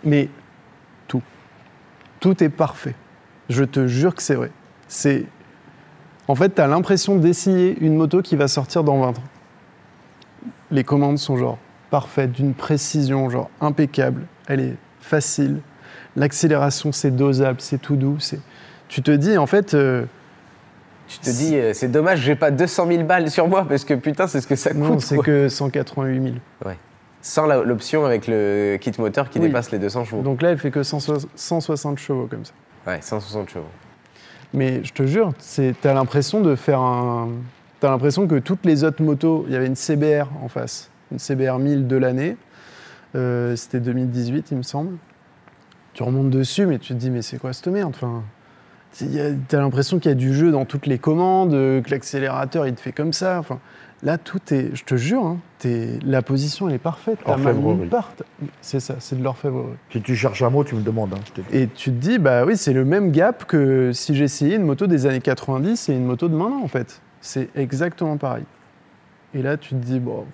Mais tout. Tout est parfait. Je te jure que c'est vrai. C'est. En fait, tu as l'impression d'essayer une moto qui va sortir dans 20 ans. Les commandes sont genre parfaites, d'une précision genre impeccable. Elle est facile. L'accélération, c'est dosable, c'est tout doux. c'est- Tu te dis, en fait, euh, Tu te dis, euh, c'est dommage, j'ai pas 200 000 balles sur moi parce que putain, c'est ce que ça coûte. non, c'est quoi. que 188 000. Sans la- l'option avec le kit moteur qui Oui. dépasse les 200 chevaux. Donc là, elle fait que 160 160 chevaux comme ça. Ouais, 160 chevaux. Mais je te jure, t'as l'impression de faire un. T'as l'impression que toutes les autres motos, il y avait une CBR en face, une CBR 1000 de l'année. Euh, C'était 2018, il me semble. Tu remontes dessus, mais tu te dis, mais c'est quoi cette merde enfin, T'as l'impression qu'il y a du jeu dans toutes les commandes, euh, que l'accélérateur il te fait comme ça. Là, tout est. Je te jure, hein, t'es- la position elle est parfaite. T'as mal Orfèvrerie. nulle part. C'est ça, c'est de l'orfèvrerie. Si tu cherches un mot, tu me demandes. hein, je te dis. Et tu te dis, bah oui, c'est le même gap que si j'essayais une moto des années 90 et une moto de maintenant, en fait. C'est exactement pareil. Et là, tu te dis, bon,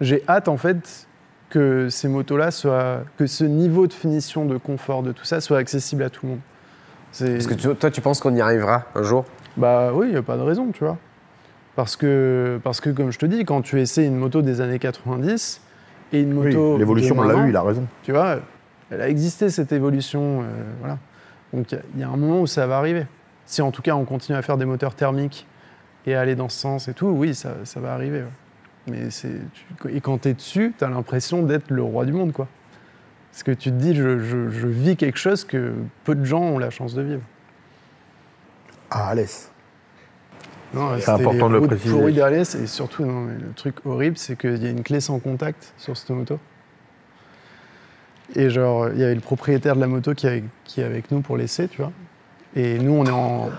j'ai hâte, en fait, que ces motos-là soient. que ce niveau de finition, de confort, de tout ça soit accessible à tout le monde. Parce que tu- toi, tu penses qu'on y arrivera un jour? Bah oui, il n'y a pas de raison, tu vois. Parce que, parce que, comme je te dis, quand tu essaies une moto des années 90 et une Oui, moto. L'évolution, on l'a eu, il a raison. tu vois, elle a existé cette évolution. euh, voilà. Donc il y a- un moment où ça va arriver. Si en tout cas on continue à faire des moteurs thermiques et à aller dans ce sens et tout, oui, ça, ça va arriver. ouais. Mais c'est tu- et quand tu es dessus, tu as l'impression d'être le roi du monde, quoi. Parce que tu te dis, je, je- je vis quelque chose que peu de gens ont la chance de vivre. Ah, Alès. C'est important de le préciser. pourries d'Alès, et surtout, non, mais le truc horrible, c'est qu'il y a une clé sans contact sur cette moto. Et genre, il y avait le propriétaire de la moto qui est avec, qui est avec nous pour l'essai, tu vois. Et nous, on est en,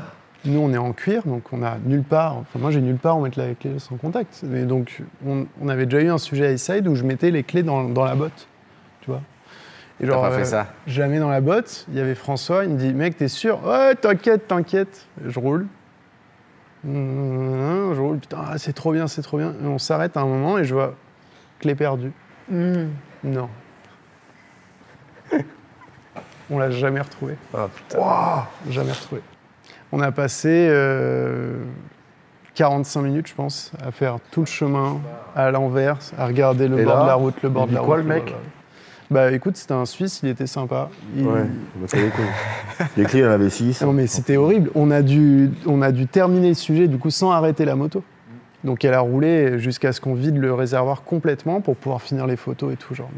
nous, on est en cuir, donc on a nulle part. Enfin, moi, j'ai nulle part où mettre la clé sans contact. Et donc, on, on avait déjà eu un sujet à Eastside où je mettais les clés dans, dans la botte, tu vois. Et T'as pas euh, fait ça je la mets dans la botte, il y avait François, il me dit Mec, t'es sûr? Ouais, t'inquiète, t'inquiète. Je roule. Mmh, Je roule, putain, ah, c'est trop bien, c'est trop bien. Et on s'arrête à un moment et je vois clé perdue. Non. on l'a jamais retrouvé. Oh putain. Jamais retrouvé. On a passé euh, 45 minutes, je pense, à faire tout le chemin à l'envers, à regarder le Et bord là, de la route, le bord de la dit quoi, route. le mec? Bah écoute, c'était un Suisse, il était sympa. Il- Ouais, bah, les clés, il y en avait 6. Non mais c'était horrible. On a, dû, on a dû terminer le sujet du coup sans arrêter la moto. Donc elle a roulé jusqu'à ce qu'on vide le réservoir complètement pour pouvoir finir les photos et tout genre.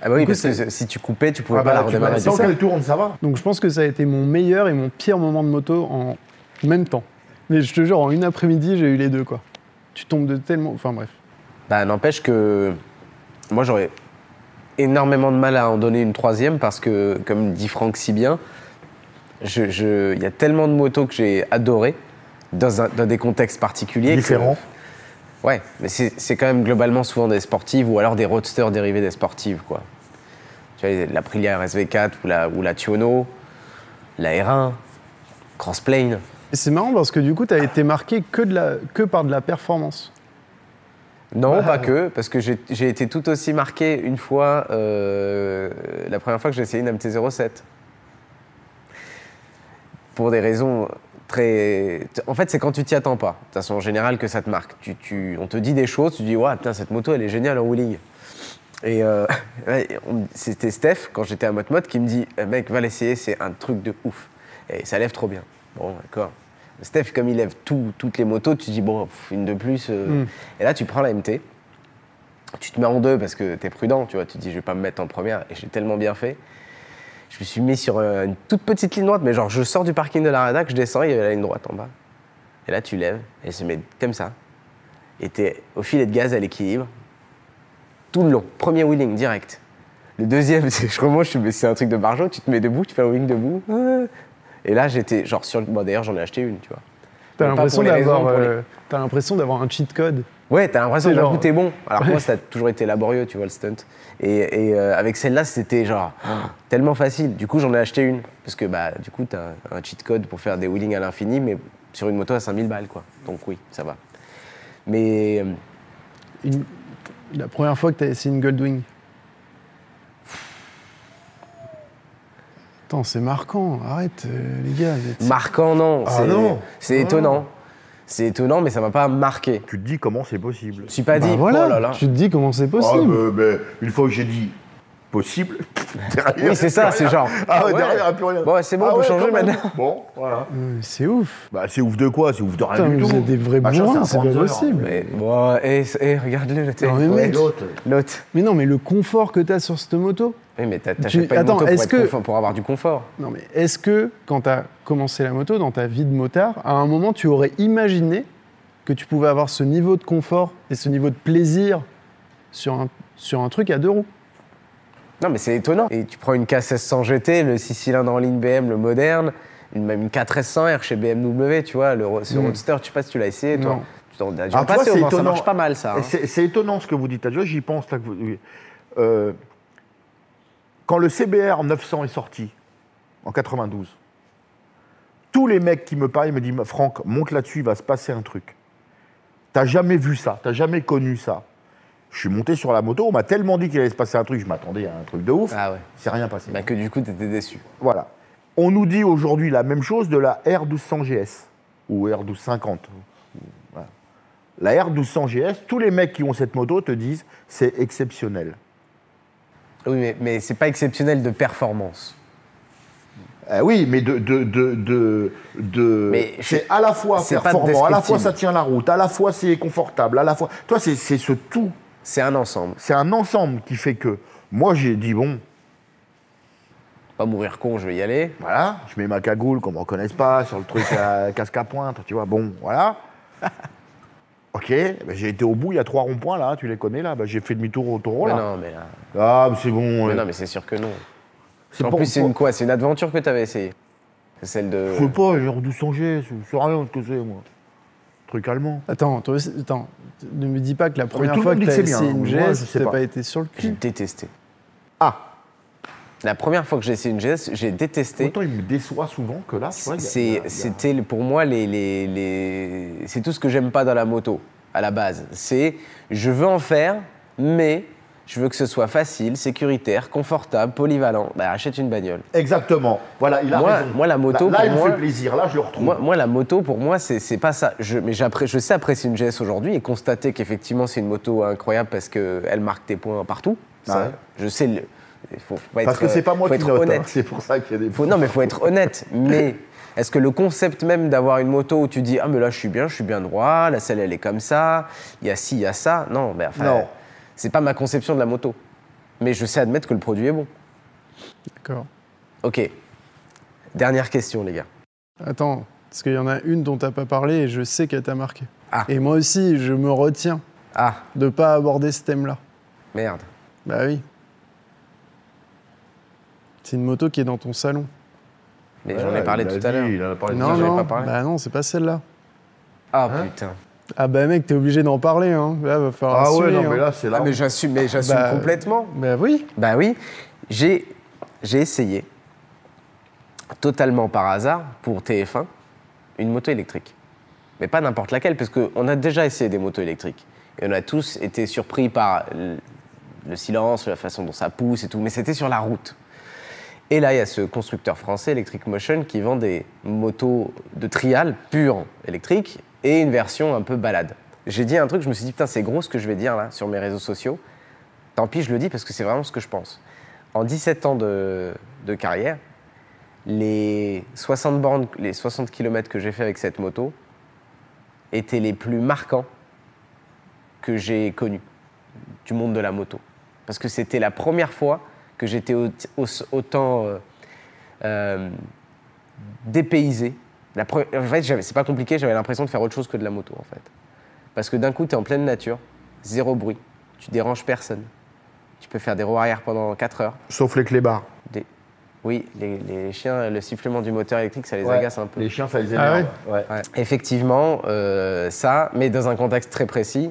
Ah bah oui, coup, parce que si tu coupais, tu pouvais Ah pas bah, la tu redémarrer. ça. qu'elle tourne, ça va. Donc je pense que ça a été mon meilleur et mon pire moment de moto en même temps. Mais je te jure, en une après-midi, j'ai eu les deux quoi. Tu tombes de tellement. Enfin bref. Bah, n'empêche que moi j'aurais énormément de mal à en donner une troisième parce que, comme dit Franck si bien, je- je- il y a tellement de motos que j'ai adorées dans, un- dans des contextes particuliers. que- Différent. Ouais, mais c'est quand même globalement souvent des sportives ou alors des roadsters dérivés des sportives, quoi. Tu vois, la Aprilia RSV4 ou la, ou la Tiono, la R1, Crossplane. C'est marrant parce que du coup, tu as été marqué que, de la, que par de la performance. Non, Ouais. pas que, parce que j'ai été tout aussi marqué une fois, euh, la première fois que j'ai essayé une MT-07. Pour des raisons très. En fait, c'est quand tu t'y attends pas. De toute façon, en général, que ça te marque. Tu, tu- on te dit des choses, tu dis, ouais, putain, cette moto, elle est géniale en wheeling. Et euh, c'était Steph, quand j'étais à Mode qui me dit, Eh, mec, va l'essayer, c'est un truc de ouf. Et ça lève trop bien. Bon, d'accord. Steph, comme il lève tout- toutes les motos, tu te dis, bon, pff, une de plus. euh. Mm. Et là, tu prends la MT, tu te mets en deux parce que t'es prudent, tu vois. Tu te dis, je vais pas me mettre en première. Et j'ai tellement bien fait. Je me suis mis sur euh, une toute petite ligne droite, mais genre, je sors du parking de la rédac, je descends, il y avait la ligne droite en bas. Et là, tu lèves, et elle se met comme ça. Et t'es au filet de gaz à l'équilibre, tout le long. Premier wheeling, direct. Le deuxième, c'est- je remonte, je c'est un truc de barjo, tu te mets debout, tu fais un wheeling debout. Et là, j'étais genre sur. Bon, d'ailleurs, j'en ai acheté une, tu vois. T'as l'impression d'avoir, les- euh, t'as l'impression d'avoir un cheat code. Ouais, t'as l'impression que genre- coup t'es bon. Alors moi, ça a toujours été laborieux, tu vois, le stunt. Et, et, euh, avec celle-là, c'était genre tellement facile. Du coup, j'en ai acheté une. Parce que bah, du coup, t'as un cheat code pour faire des wheelings à l'infini, mais sur une moto à 5000 balles, quoi. Donc oui, ça va. Mais euh, Une- La première fois que t'as essayé une Goldwing. Attends, c'est marquant. Arrête, euh, les gars. marquant, non. Ah c'est- non. C'est Ah. étonnant. C'est étonnant, mais ça m'a pas marqué. Tu te dis comment c'est possible. Je me suis pas Bah dit, voilà, oh là là. tu te dis comment c'est Ah, possible. mais- mais une fois que j'ai dit possible, derrière, Oui, c'est ça, c'est genre. Ah ouais, ouais. derrière, il n'y a plus rien. Bon, c'est bon, Ah on peut ouais, changer quand même. maintenant. Bon, voilà. Euh, C'est ouf. Bah, c'est ouf de quoi? C'est ouf de rien Putain, du tout. vous êtes des vrais bourrins, c'est pas possible. Mais bon, et, et regarde-le, le Non, mais ouais, mec. L'autre, L'autre. Mais non, mais le confort que t'as sur cette moto. Oui, mais t'achètes pas une attends, moto pour, que- confort- pour avoir du confort. Non, mais est-ce que quand t'as commencé la moto, dans ta vie de motard, à un moment, tu aurais imaginé que tu pouvais avoir ce niveau de confort et ce niveau de plaisir sur un, sur un truc à deux roues? Non, mais c'est étonnant. Et tu prends une K1600 GT, le 6 cylindres en ligne BM, le moderne, une, même une K1300R chez BMW, tu vois, le, ce Mm. Roadster, je sais pas si tu l'as essayé, toi. Non. Tu t'en as au moins, ça étonnant. marche pas mal, ça. hein. C'est étonnant ce que vous dites. J'y pense. Là, que vous- euh, quand le CBR 900 est sorti, en 92, tous les mecs qui me parlaient me disent Franck, monte là-dessus, il va se passer un truc. T'as jamais vu ça, t'as jamais connu ça. Je suis monté sur la moto, on m'a tellement dit qu'il allait se passer un truc, je m'attendais à un truc de ouf. Ah ouais. C'est rien passé. Bah, que du coup, t'étais déçu. Voilà. On nous dit aujourd'hui la même chose de la R1200 GS ou R1250. Voilà. La R1200 GS, tous les mecs qui ont cette moto te disent c'est exceptionnel. Oui, mais, mais c'est pas exceptionnel de performance. Eh oui, mais de, de, de, de, c'est à la fois performant, à la fois ça tient la route, à la fois c'est confortable, à la fois. Toi, c'est c'est ce tout, C'est un ensemble. c'est un ensemble qui fait que moi j'ai dit bon, Pas mourir con, je vais y aller. Voilà, je mets ma cagoule qu'on me reconnaisse pas sur le truc à casque à pointe, tu vois. Bon, voilà. Ok, ben, j'ai été au bout, il y a trois ronds-points là, tu les connais là, ben, j'ai fait demi-tour au taureau Mais là. non, mais là. Ah, mais c'est bon. Mais non, mais c'est sûr que non. c'est En pas- plus, c'est une quoi C'est une aventure que t'avais essayé? C'est celle de. Je sais pas, j'ai du songer, je sais rien ce que c'est moi. Truc allemand. Attends, toi aussi- attends, ne me dis pas que la première tout le fois monde que dit que t'as c'est bien, essayé une Moi, sais t'as pas. pas été sur le J'ai cul. détesté. Ah, La première fois que j'ai essayé une GS, j'ai détesté. autant il me déçoit souvent que là, a- C'était pour moi les, les- les- c'est tout ce que j'aime pas dans la moto à la base. C'est je veux en faire, mais je veux que ce soit facile, sécuritaire, confortable, polyvalent. Bah achète une bagnole. Exactement. Voilà, il a Moi- raison. moi, la moto, Là, là, pour il me moi- fait plaisir, là, je le retrouve. Moi, moi, la moto, pour moi, c'est pas ça. Je, mais je sais apprécier une GS aujourd'hui et constater qu'effectivement, c'est une moto incroyable parce qu'elle marque tes points partout. Ça, Ouais. Je sais. le- faut, faut pas Parce que c'est pas moi qui être note, honnête. hein, c'est pour ça qu'il y a des. Faut- non, mais il faut être honnête. Mais est-ce que le concept même d'avoir une moto où tu dis Ah, mais là, je suis bien, je suis bien droit, la selle, elle est comme ça, il y a ci, il y a ça. Non, mais enfin, Non. c'est pas ma conception de la moto. Mais je sais admettre que le produit est bon. D'accord. Ok. Dernière question, les gars. Attends, parce qu'il y en a une dont t'as pas parlé et je sais qu'elle t'a marqué. Ah. Et moi aussi, je me retiens Ah, de pas aborder ce thème-là. merde. Bah oui. C'est une moto qui est dans ton salon. Mais j'en ai parlé tout à l'heure. Il en a parlé non, non, pas parlé. bah non, c'est pas celle-là. Ah, Hein putain. Ah bah mec, t'es obligé d'en parler, hein. Là, va falloir Ah ouais, non, mais hein. là, c'est là. Ah, mais j'assume, mais j'assume Bah, complètement. Bah oui. Bah oui, j'ai j'ai essayé, totalement par hasard, pour TF1, une moto électrique. Mais pas n'importe laquelle, parce qu'on a déjà essayé des motos électriques. Et on a tous été surpris par le, le silence, la façon dont ça pousse et tout, mais c'était sur la route. Et là, il y a ce constructeur français, Electric Motion, qui vend des motos de trial pures électriques et une version un peu balade. J'ai dit un truc, je me suis dit, putain, c'est gros ce que je vais dire là sur mes réseaux sociaux. Tant pis, je le dis parce que c'est vraiment ce que je pense. En 17 ans de, de carrière, les 60 bornes, les 60 km que j'ai fait avec cette moto étaient les plus marquants que j'ai connus du monde de la moto. Parce que c'était la première fois que j'étais au- au- autant euh, euh, dépaysé. La en fait, c'est pas compliqué, j'avais l'impression de faire autre chose que de la moto, en fait. Parce que d'un coup, tu es en pleine nature, zéro bruit, tu déranges personne. Tu peux faire des roues arrière pendant 4 heures. Sauf les clébards. Des- Oui, les, les chiens, le sifflement du moteur électrique, ça les Ouais. agace un peu. Les chiens, ça les Ah énerve. ouais. Ouais. Effectivement, euh, ça, mais dans un contexte très précis,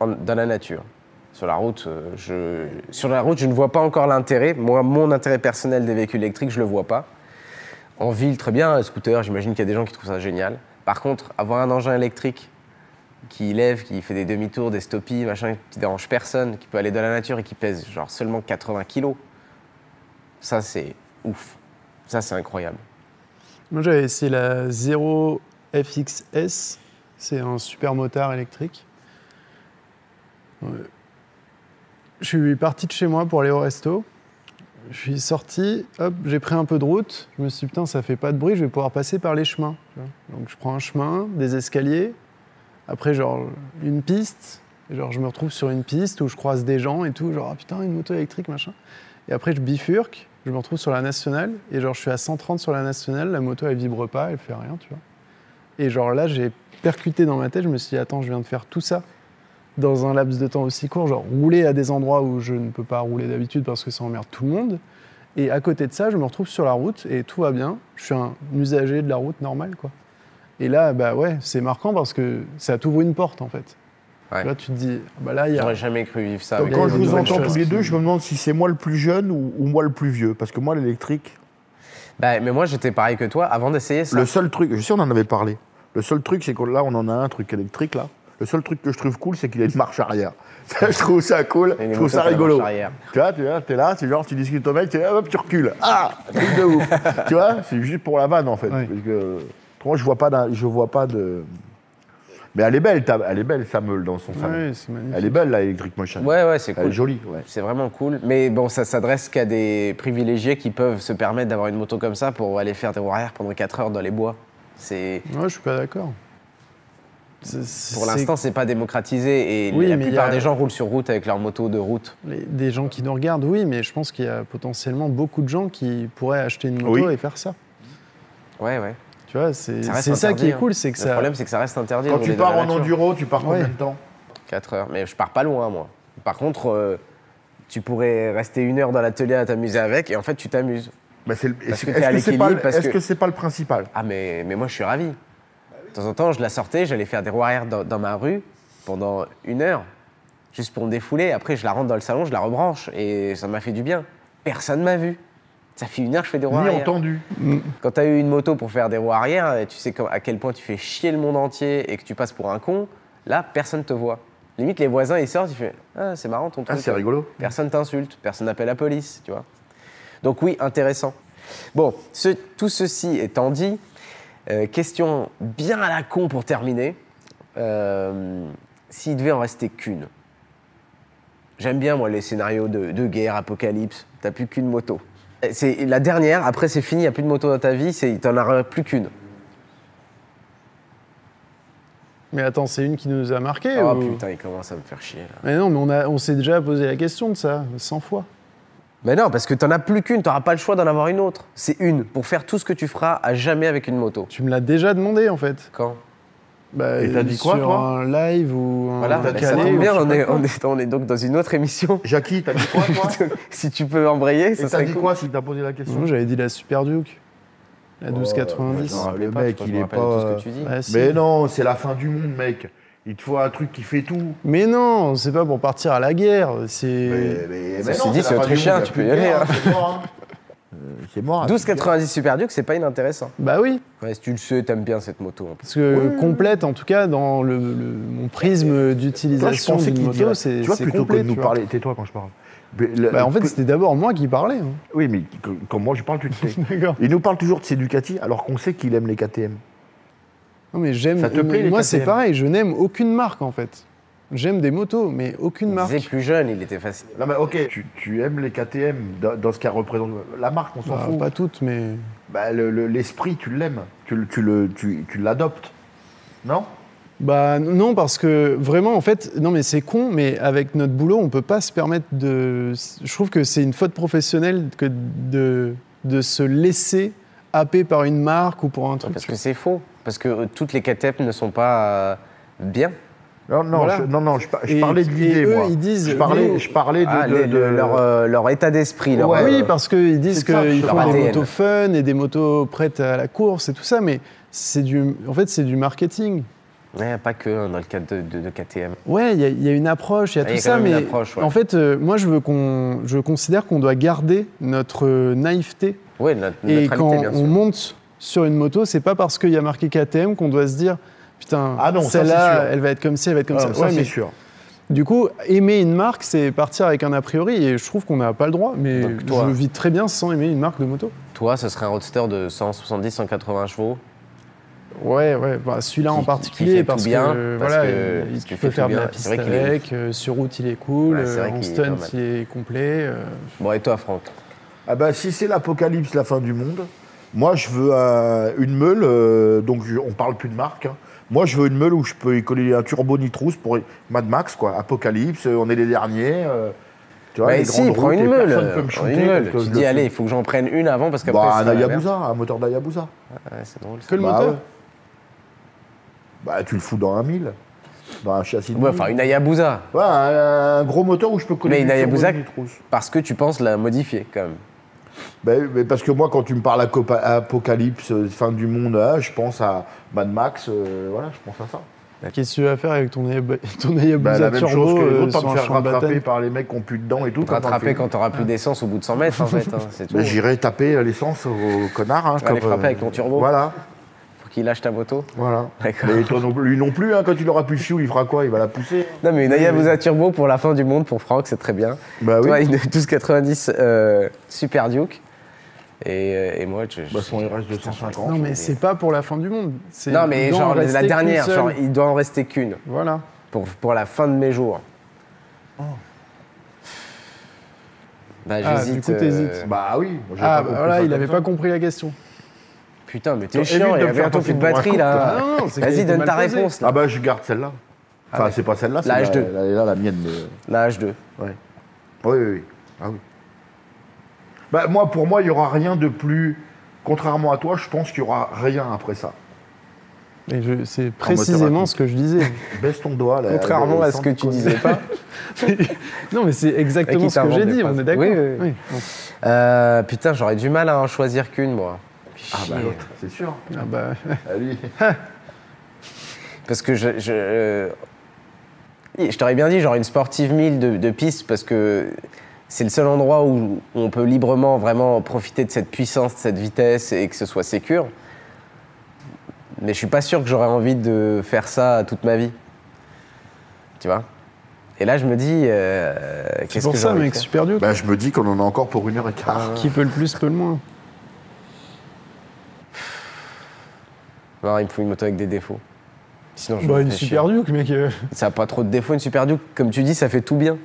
en- dans la nature. Sur la route, euh, je, sur la route, je ne vois pas encore l'intérêt. Moi, mon intérêt personnel des véhicules électriques, je le vois pas. En ville, très bien, un scooter, j'imagine qu'il y a des gens qui trouvent ça génial. Par contre, avoir un engin électrique qui lève, qui fait des demi-tours, des stoppies, machin, qui dérange personne, qui peut aller dans la nature et qui pèse genre seulement 80 kilos, ça c'est ouf. Ça c'est incroyable. Moi, j'avais essayé la 0 FXS. C'est un super motard électrique. Je suis parti de chez moi pour aller au resto. Je suis sorti, hop, j'ai pris un peu de route. Je me suis dit, putain, ça fait pas de bruit, je vais pouvoir passer par les chemins. Donc, je prends un chemin, des escaliers. Après, genre, une piste. Genre, je me retrouve sur une piste où je croise des gens et tout. Genre, ah putain, une moto électrique, machin. Et après, je bifurque, je me retrouve sur la nationale, et genre, je suis à 130 sur la nationale, la moto, elle vibre pas, elle fait rien, tu vois. Et genre, là, j'ai percuté dans ma tête, je me suis dit, attends, je viens de faire tout ça dans un laps de temps aussi court, genre rouler à des endroits où je ne peux pas rouler d'habitude parce que ça emmerde tout le monde. Et à côté de ça, je me retrouve sur la route et tout va bien. Je suis un usager de la route normale, quoi. Et là, bah ouais, c'est marquant parce que ça t'ouvre une porte, en fait. Ouais. Là, tu te dis, bah là, il y a... J'aurais jamais cru vivre ça. Donc, Quand je vous entends tous les deux, qui- je me demande si c'est moi le plus jeune ou, ou moi le plus vieux. Parce que moi, l'électrique, Bah, mais moi j'étais pareil que toi avant d'essayer ça. le seul truc, je sais, on en avait parlé. Le seul truc, c'est que là, on en a un truc électrique, là. Le seul truc que je trouve cool, c'est qu'il a une marche arrière. Ça, je trouve ça cool, je trouve ça rigolo. Tu vois, tu vois, t'es là, c'est genre, tu discutes au mec, tu, hop, tu recules. Ah, truc de ouf. tu vois, c'est juste pour la vanne, en fait. Parce que, autrement, je vois pas, je vois pas de. Mais elle est belle, elle est belle, sa meule dans son salon. Ouais, c'est magnifique. Elle est belle, la Electric Motion. Ouais, ouais, c'est Elle est cool. jolie, ouais. C'est vraiment cool. Mais bon, ça s'adresse qu'à des privilégiés qui peuvent se permettre d'avoir une moto comme ça pour aller faire des roues arrière pendant 4 heures dans les bois. C'est. Ouais, je suis pas d'accord. Pour l'instant, c'est pas démocratisé et Oui, la mais il y plupart a- des gens roulent sur route avec leur moto de route. Les- des gens qui nous regardent, oui, mais je pense qu'il y a potentiellement beaucoup de gens qui pourraient acheter une moto Oui. et faire ça. Ouais, ouais. Tu vois, c'est Ça qui est cool, hein. c'est que Le ça. problème, c'est que ça reste interdit. Quand tu pars en enduro, tu pars combien Ouais. de temps 4 heures. Mais je pars pas loin, moi. Par contre, euh, tu pourrais rester une heure dans l'atelier à t'amuser avec et en fait, tu t'amuses. Bah, c'est le- Parce Est-ce que c'est pas, l'équilibre, le- parce est-ce que- que c'est pas le principal? Ah, mais, mais moi, je suis ravi. De temps en temps, je la sortais, j'allais faire des roues arrière dans, dans ma rue pendant une heure, juste pour me défouler. Après, je la rentre dans le salon, je la rebranche et ça m'a fait du bien. Personne m'a vu. Ça fait une heure que je fais des roues Ni arrière. entendu. Quand tu as eu une moto pour faire des roues arrière, et tu sais à quel point tu fais chier le monde entier et que tu passes pour un con, là, personne te voit. Limite, les voisins, ils sortent, ils font Ah, c'est marrant ton Ah, truc. c'est rigolo. Personne t'insulte, personne n'appelle la police, tu vois. Donc oui, intéressant. Bon, ce- tout ceci étant dit, euh, question bien à la con pour terminer. Euh, S'il devait en rester qu'une. J'aime bien, moi, les scénarios de, de guerre, apocalypse. T'as plus qu'une moto. C'est la dernière, après c'est fini, il n'y a plus de moto dans ta vie, c'est- t'en auras plus qu'une. Mais attends, c'est une qui nous a marqué Oh ou- putain, il commence à me faire chier là. Mais non, mais on, a- on s'est déjà posé la question de ça, 100 fois. Mais non, parce que t'en as plus qu'une, t'auras pas le choix d'en avoir une autre. C'est une, pour faire tout ce que tu feras à jamais avec une moto. Tu me l'as déjà demandé en fait. Quand? Bah, Et t'as dit quoi, Sur toi? un live ou un Voilà, t'as bah, ça tombe bien, on est, quoi. on, est, on est donc dans une autre émission. Jackie, t'as dit quoi, toi? Si tu peux embrayer, Et ça t'as serait dit cool. quoi si t'as posé la question? Moi j'avais dit la Super Duke. La 1290. non, Je le mec, il est pas, tout ce que tu dis. Bah, si. Mais non, c'est la fin du monde, mec. Il te faut un truc qui fait tout. Mais non, c'est pas pour partir à la guerre. C'est. Mais, mais, dit, c'est autrichien, tu peux y aller, hein. C'est mort. hein. Euh. 12,90 Super Duke, c'est pas inintéressant. Bah oui, Ouais, si tu le sais, t'aimes bien cette moto. parce que complète, en tout cas, dans le, le- mon prisme d'utilisation d'une moto, c'est Tu vois, plutôt complet. que de nous parler. Tais-toi quand je parle. Le- Bah, en fait, c'était d'abord moi qui parlais. hein. Oui, mais quand moi je parle, tu le sais. D'accord. Il nous parle toujours de ses Ducati alors qu'on sait qu'il aime les KTM. Non, mais j'aime. Ça te plaît, les Moi, c'est KTM? pareil, je n'aime aucune marque en fait. J'aime des motos, mais aucune Il marque. disait plus jeune, il était facile. Non, mais ok, tu, tu aimes les KTM dans, dans ce qu'elle représente. La marque, on s'en Bah, fout. pas toutes, mais. Bah, le- le- L'esprit, tu l'aimes. Tu, le- tu le- tu- tu l'adoptes. Non? Bah non, parce que vraiment, en fait, non, mais c'est con, mais avec notre boulot, on peut pas se permettre de. Je trouve que c'est une faute professionnelle que de, de se laisser happer par une marque ou pour un truc. Parce que c'est faux. Parce que euh, toutes les KTM ne sont pas euh, bien. Non, non, Voilà. je, non, non, je, Et- parlais de l'idée, moi. ils disent, je parlais, nous- je parlais de, Ah, de- les- de- leur, euh, leur état d'esprit. Ouais. oui, parce qu'ils disent qu'ils font des motos fun et des motos prêtes à la course et tout ça, mais c'est du, en fait, c'est du marketing. ouais, pas que hein, dans le cadre de, de- de KTM. Ouais, il y, a- il y a une approche, il y a Ah, y tout a ça, mais approche, ouais. en fait, euh, moi, je veux qu'on, je considère qu'on doit garder notre naïveté. Oui, notre Et quand bien on monte sur une moto, c'est pas parce qu'il y a marqué KTM qu'on doit se dire putain, Ah celle-là, elle va être comme ci, elle va être comme Ah, ça. ça, Ouais, c'est sûr. du coup, aimer une marque, c'est partir avec un a priori, et je trouve qu'on n'a pas le droit. Mais Donc, toi- je vis très bien sans aimer une marque de moto. Toi, ce serait un roadster de 170, 180 chevaux. Ouais, ouais. Bah, Celui-là en particulier parce bien, que parce voilà, que- il- tu peux faire tout de la bien. piste est avec. euh, sur route, il est cool. Ouais, euh, en stunt, il est complet. euh, Bon, et toi, Franck? Ah bah, si c'est l'apocalypse, la fin du monde, moi je veux euh, une meule, euh, donc on parle plus de marque. hein. Moi je veux une meule où je peux y coller un turbo nitrous pour Mad Max, quoi. Apocalypse, euh, on est les derniers. euh, tu vois, les si, grandes prends routes, une meule. personne peut me prends shooter une meule. que Tu je dis, le allez, fais. il faut que j'en prenne une avant parce qu'après. Bah, ça un la Hayabusa, un moteur d'Hayabusa. Ouais, c'est drôle. ça. Que le Bah, moteur ouais. Bah, tu le fous dans un 1000, dans un châssis de Ouais, 1000. enfin, une Hayabusa. Ouais, un, un gros moteur où je peux coller Mais une du Hayabusa- nitrous. Parce que tu penses la modifier, quand même. Ben, mais parce que moi, quand tu me parles apoca- apocalypse, euh, fin du monde, hein, je pense à Mad Max, euh, voilà, je pense à ça. Qu'est-ce que tu vas faire avec ton, ton Ben, la même Turbo chose que les euh, autres, pas me faire rattraper bataille par les mecs qui ont plus de dents et tout. Comme rattraper quand t'auras plus d'essence au bout de 100 mètres, en fait. hein. Ben, J'irai taper l'essence au connard. Hein, vas aller frapper avec ton turbo. Voilà, Lâche ta moto. voilà. D'accord. Mais toi non plus- lui non plus, hein, quand il aura plus le fioul, il fera quoi? Il va la pousser Non, mais une Hayabusa Turbo pour la fin du monde, pour Franck, c'est très bien. Bah oui. Toi, une 1290 euh, Super Duke. Et, euh, et moi, je. Bah, son RS 250. Non, mais c'est pas pour la fin du monde. C'est- Non, mais genre la dernière, genre il doit en rester qu'une Voilà. pour, pour la fin de mes jours. Bah, Ah, j'hésite. du coup, t'hésites. Bah oui. moi, Ah, pas bah voilà, il comme avait ça. pas compris la question. Putain, mais t'es chiant, il de y me a faire bientôt passer plus de un batterie là. Non, non, c'est qu'elle Vas-y, donne ta réponse là. Ah bah je garde celle-là. Enfin, ouais. c'est pas celle-là, c'est La la, H2. la, la- la mienne. Mais... La H2. Ouais. Oui, oui, oui. Ah oui. Bah, moi, pour moi, il n'y aura rien de plus. Contrairement à toi, je pense qu'il n'y aura rien après ça. Et je- c'est précisément ce que je disais. Baisse ton doigt. Là, Contrairement là, à ce que tu disais pas. non, mais c'est exactement ce que j'ai dit, on est d'accord Oui, oui, oui. Bon. Euh, putain, j'aurais du mal à en choisir qu'une moi. Ah bah l'autre, c'est sûr. Ah bah, Ah, lui. Parce que je. Je, euh, je t'aurais bien dit, genre une sportive 1000 de, de piste, parce que c'est le seul endroit où, on peut librement vraiment profiter de cette puissance, de cette vitesse et que ce soit sécure. Mais je suis pas sûr que j'aurais envie de faire ça toute ma vie. Tu vois? Et là, je me dis. euh, c'est pour que ça, mec, super dur. Bah, je me dis qu'on en a encore pour une heure et quart. Qui peut le plus, peut le moins. Il me faut une moto avec des défauts. Sinon, je Bah, me une chier. super Duke, mec. euh, Ça n'a pas trop de défauts, une Super Duke. Comme tu dis, ça fait tout bien.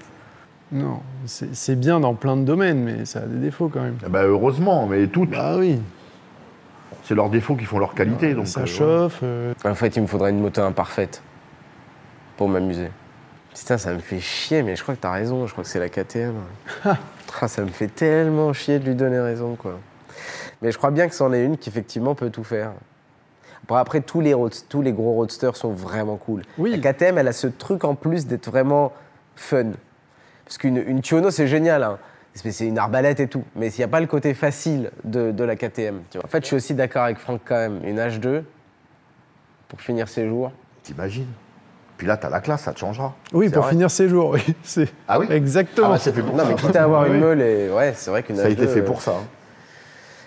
Non, c'est bien dans plein de domaines, mais ça a des défauts quand même. Ah Bah, heureusement, mais toutes, Bah oui, c'est leurs défauts qui font leur qualité. Donc, ça euh, chauffe. euh, En fait, il me faudrait une moto imparfaite pour m'amuser. Putain, ça me fait chier, mais je crois que t'as raison. Je crois que c'est la KTM. Ah, ça me fait tellement chier de lui donner raison, quoi. Mais je crois bien que c'en est une qui, effectivement, peut tout faire. Bon, après, tous les, road- tous les gros roadsters sont vraiment cool. Oui. La KTM, elle a ce truc en plus d'être vraiment fun. Parce qu'une une Tiono, c'est génial. hein. C'est une arbalète et tout. Mais il n'y a pas le côté facile de, de la KTM. tu vois. En fait, je suis aussi d'accord avec Franck quand même. Une H2, pour finir ses jours. T'imagines? Puis là, t'as la classe, ça te changera. Oui, pour vrai. finir ses jours, oui. C'est Ah oui? Exactement. Ah bah, c'est fait pour Non, ça. mais quitte à avoir une meule, et... ouais, c'est vrai qu'une Ça a été H2, fait euh, pour ça. hein.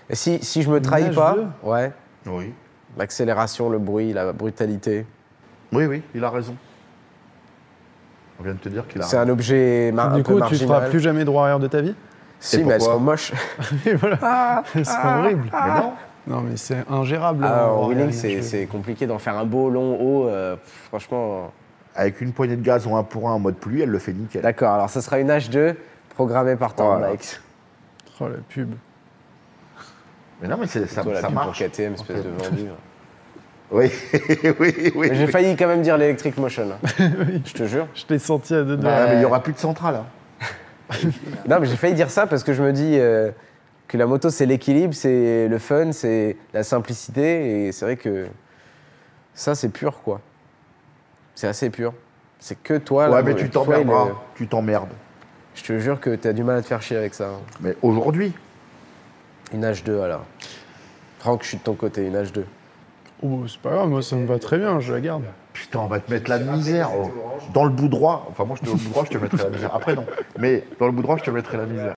et Si, si je me trahis pas, H2? ouais, Oui. L'accélération, le bruit, la brutalité, Oui, oui, il a raison. On vient de te dire qu'il a c'est raison. un objet mar- un du peu coup, tu marginal. feras plus jamais droit arrière de ta vie Si, mais elles pourquoi sont moches. Et voilà. C'est horrible. Mais non Non, mais c'est ingérable. Ah, en en wheeling, c'est c'est compliqué d'en faire un beau, long, haut. euh, pff, franchement, avec une poignée de gaz ou un pour un en mode pluie, elle le fait nickel. D'accord, alors ça sera une H2 programmée par Voilà. Thermalike. Oh, la pub. Mais non, mais c'est- ça, Toi, la ça pub marche. pour KTM, espèce de vendu. Oui, oui, oui. Mais J'ai failli quand même dire l'Electric Motion. hein. Je te jure. Je t'ai senti à deux doigts. Ah, mais il n'y aura plus de centrale. hein. Non, mais j'ai failli dire ça parce que je me dis euh, que la moto, c'est l'équilibre, c'est le fun, c'est la simplicité. Et c'est vrai que ça, c'est pur, quoi. C'est assez pur. C'est que toi, Ouais, là, mais tu est- Tu t'emmerdes. Je te jure que t'as du mal à te faire chier avec ça. hein. Mais aujourd'hui, Une H2, alors. Franck, je suis de ton côté, une H2. Oh, c'est pas grave, moi ça me va très bien, je la garde. putain, on va te mettre la misère. oh. Dans le bout droit, enfin moi je te, dans le bout droit, je te mettrai la misère. Après non, mais dans le bout droit, je te mettrai la misère.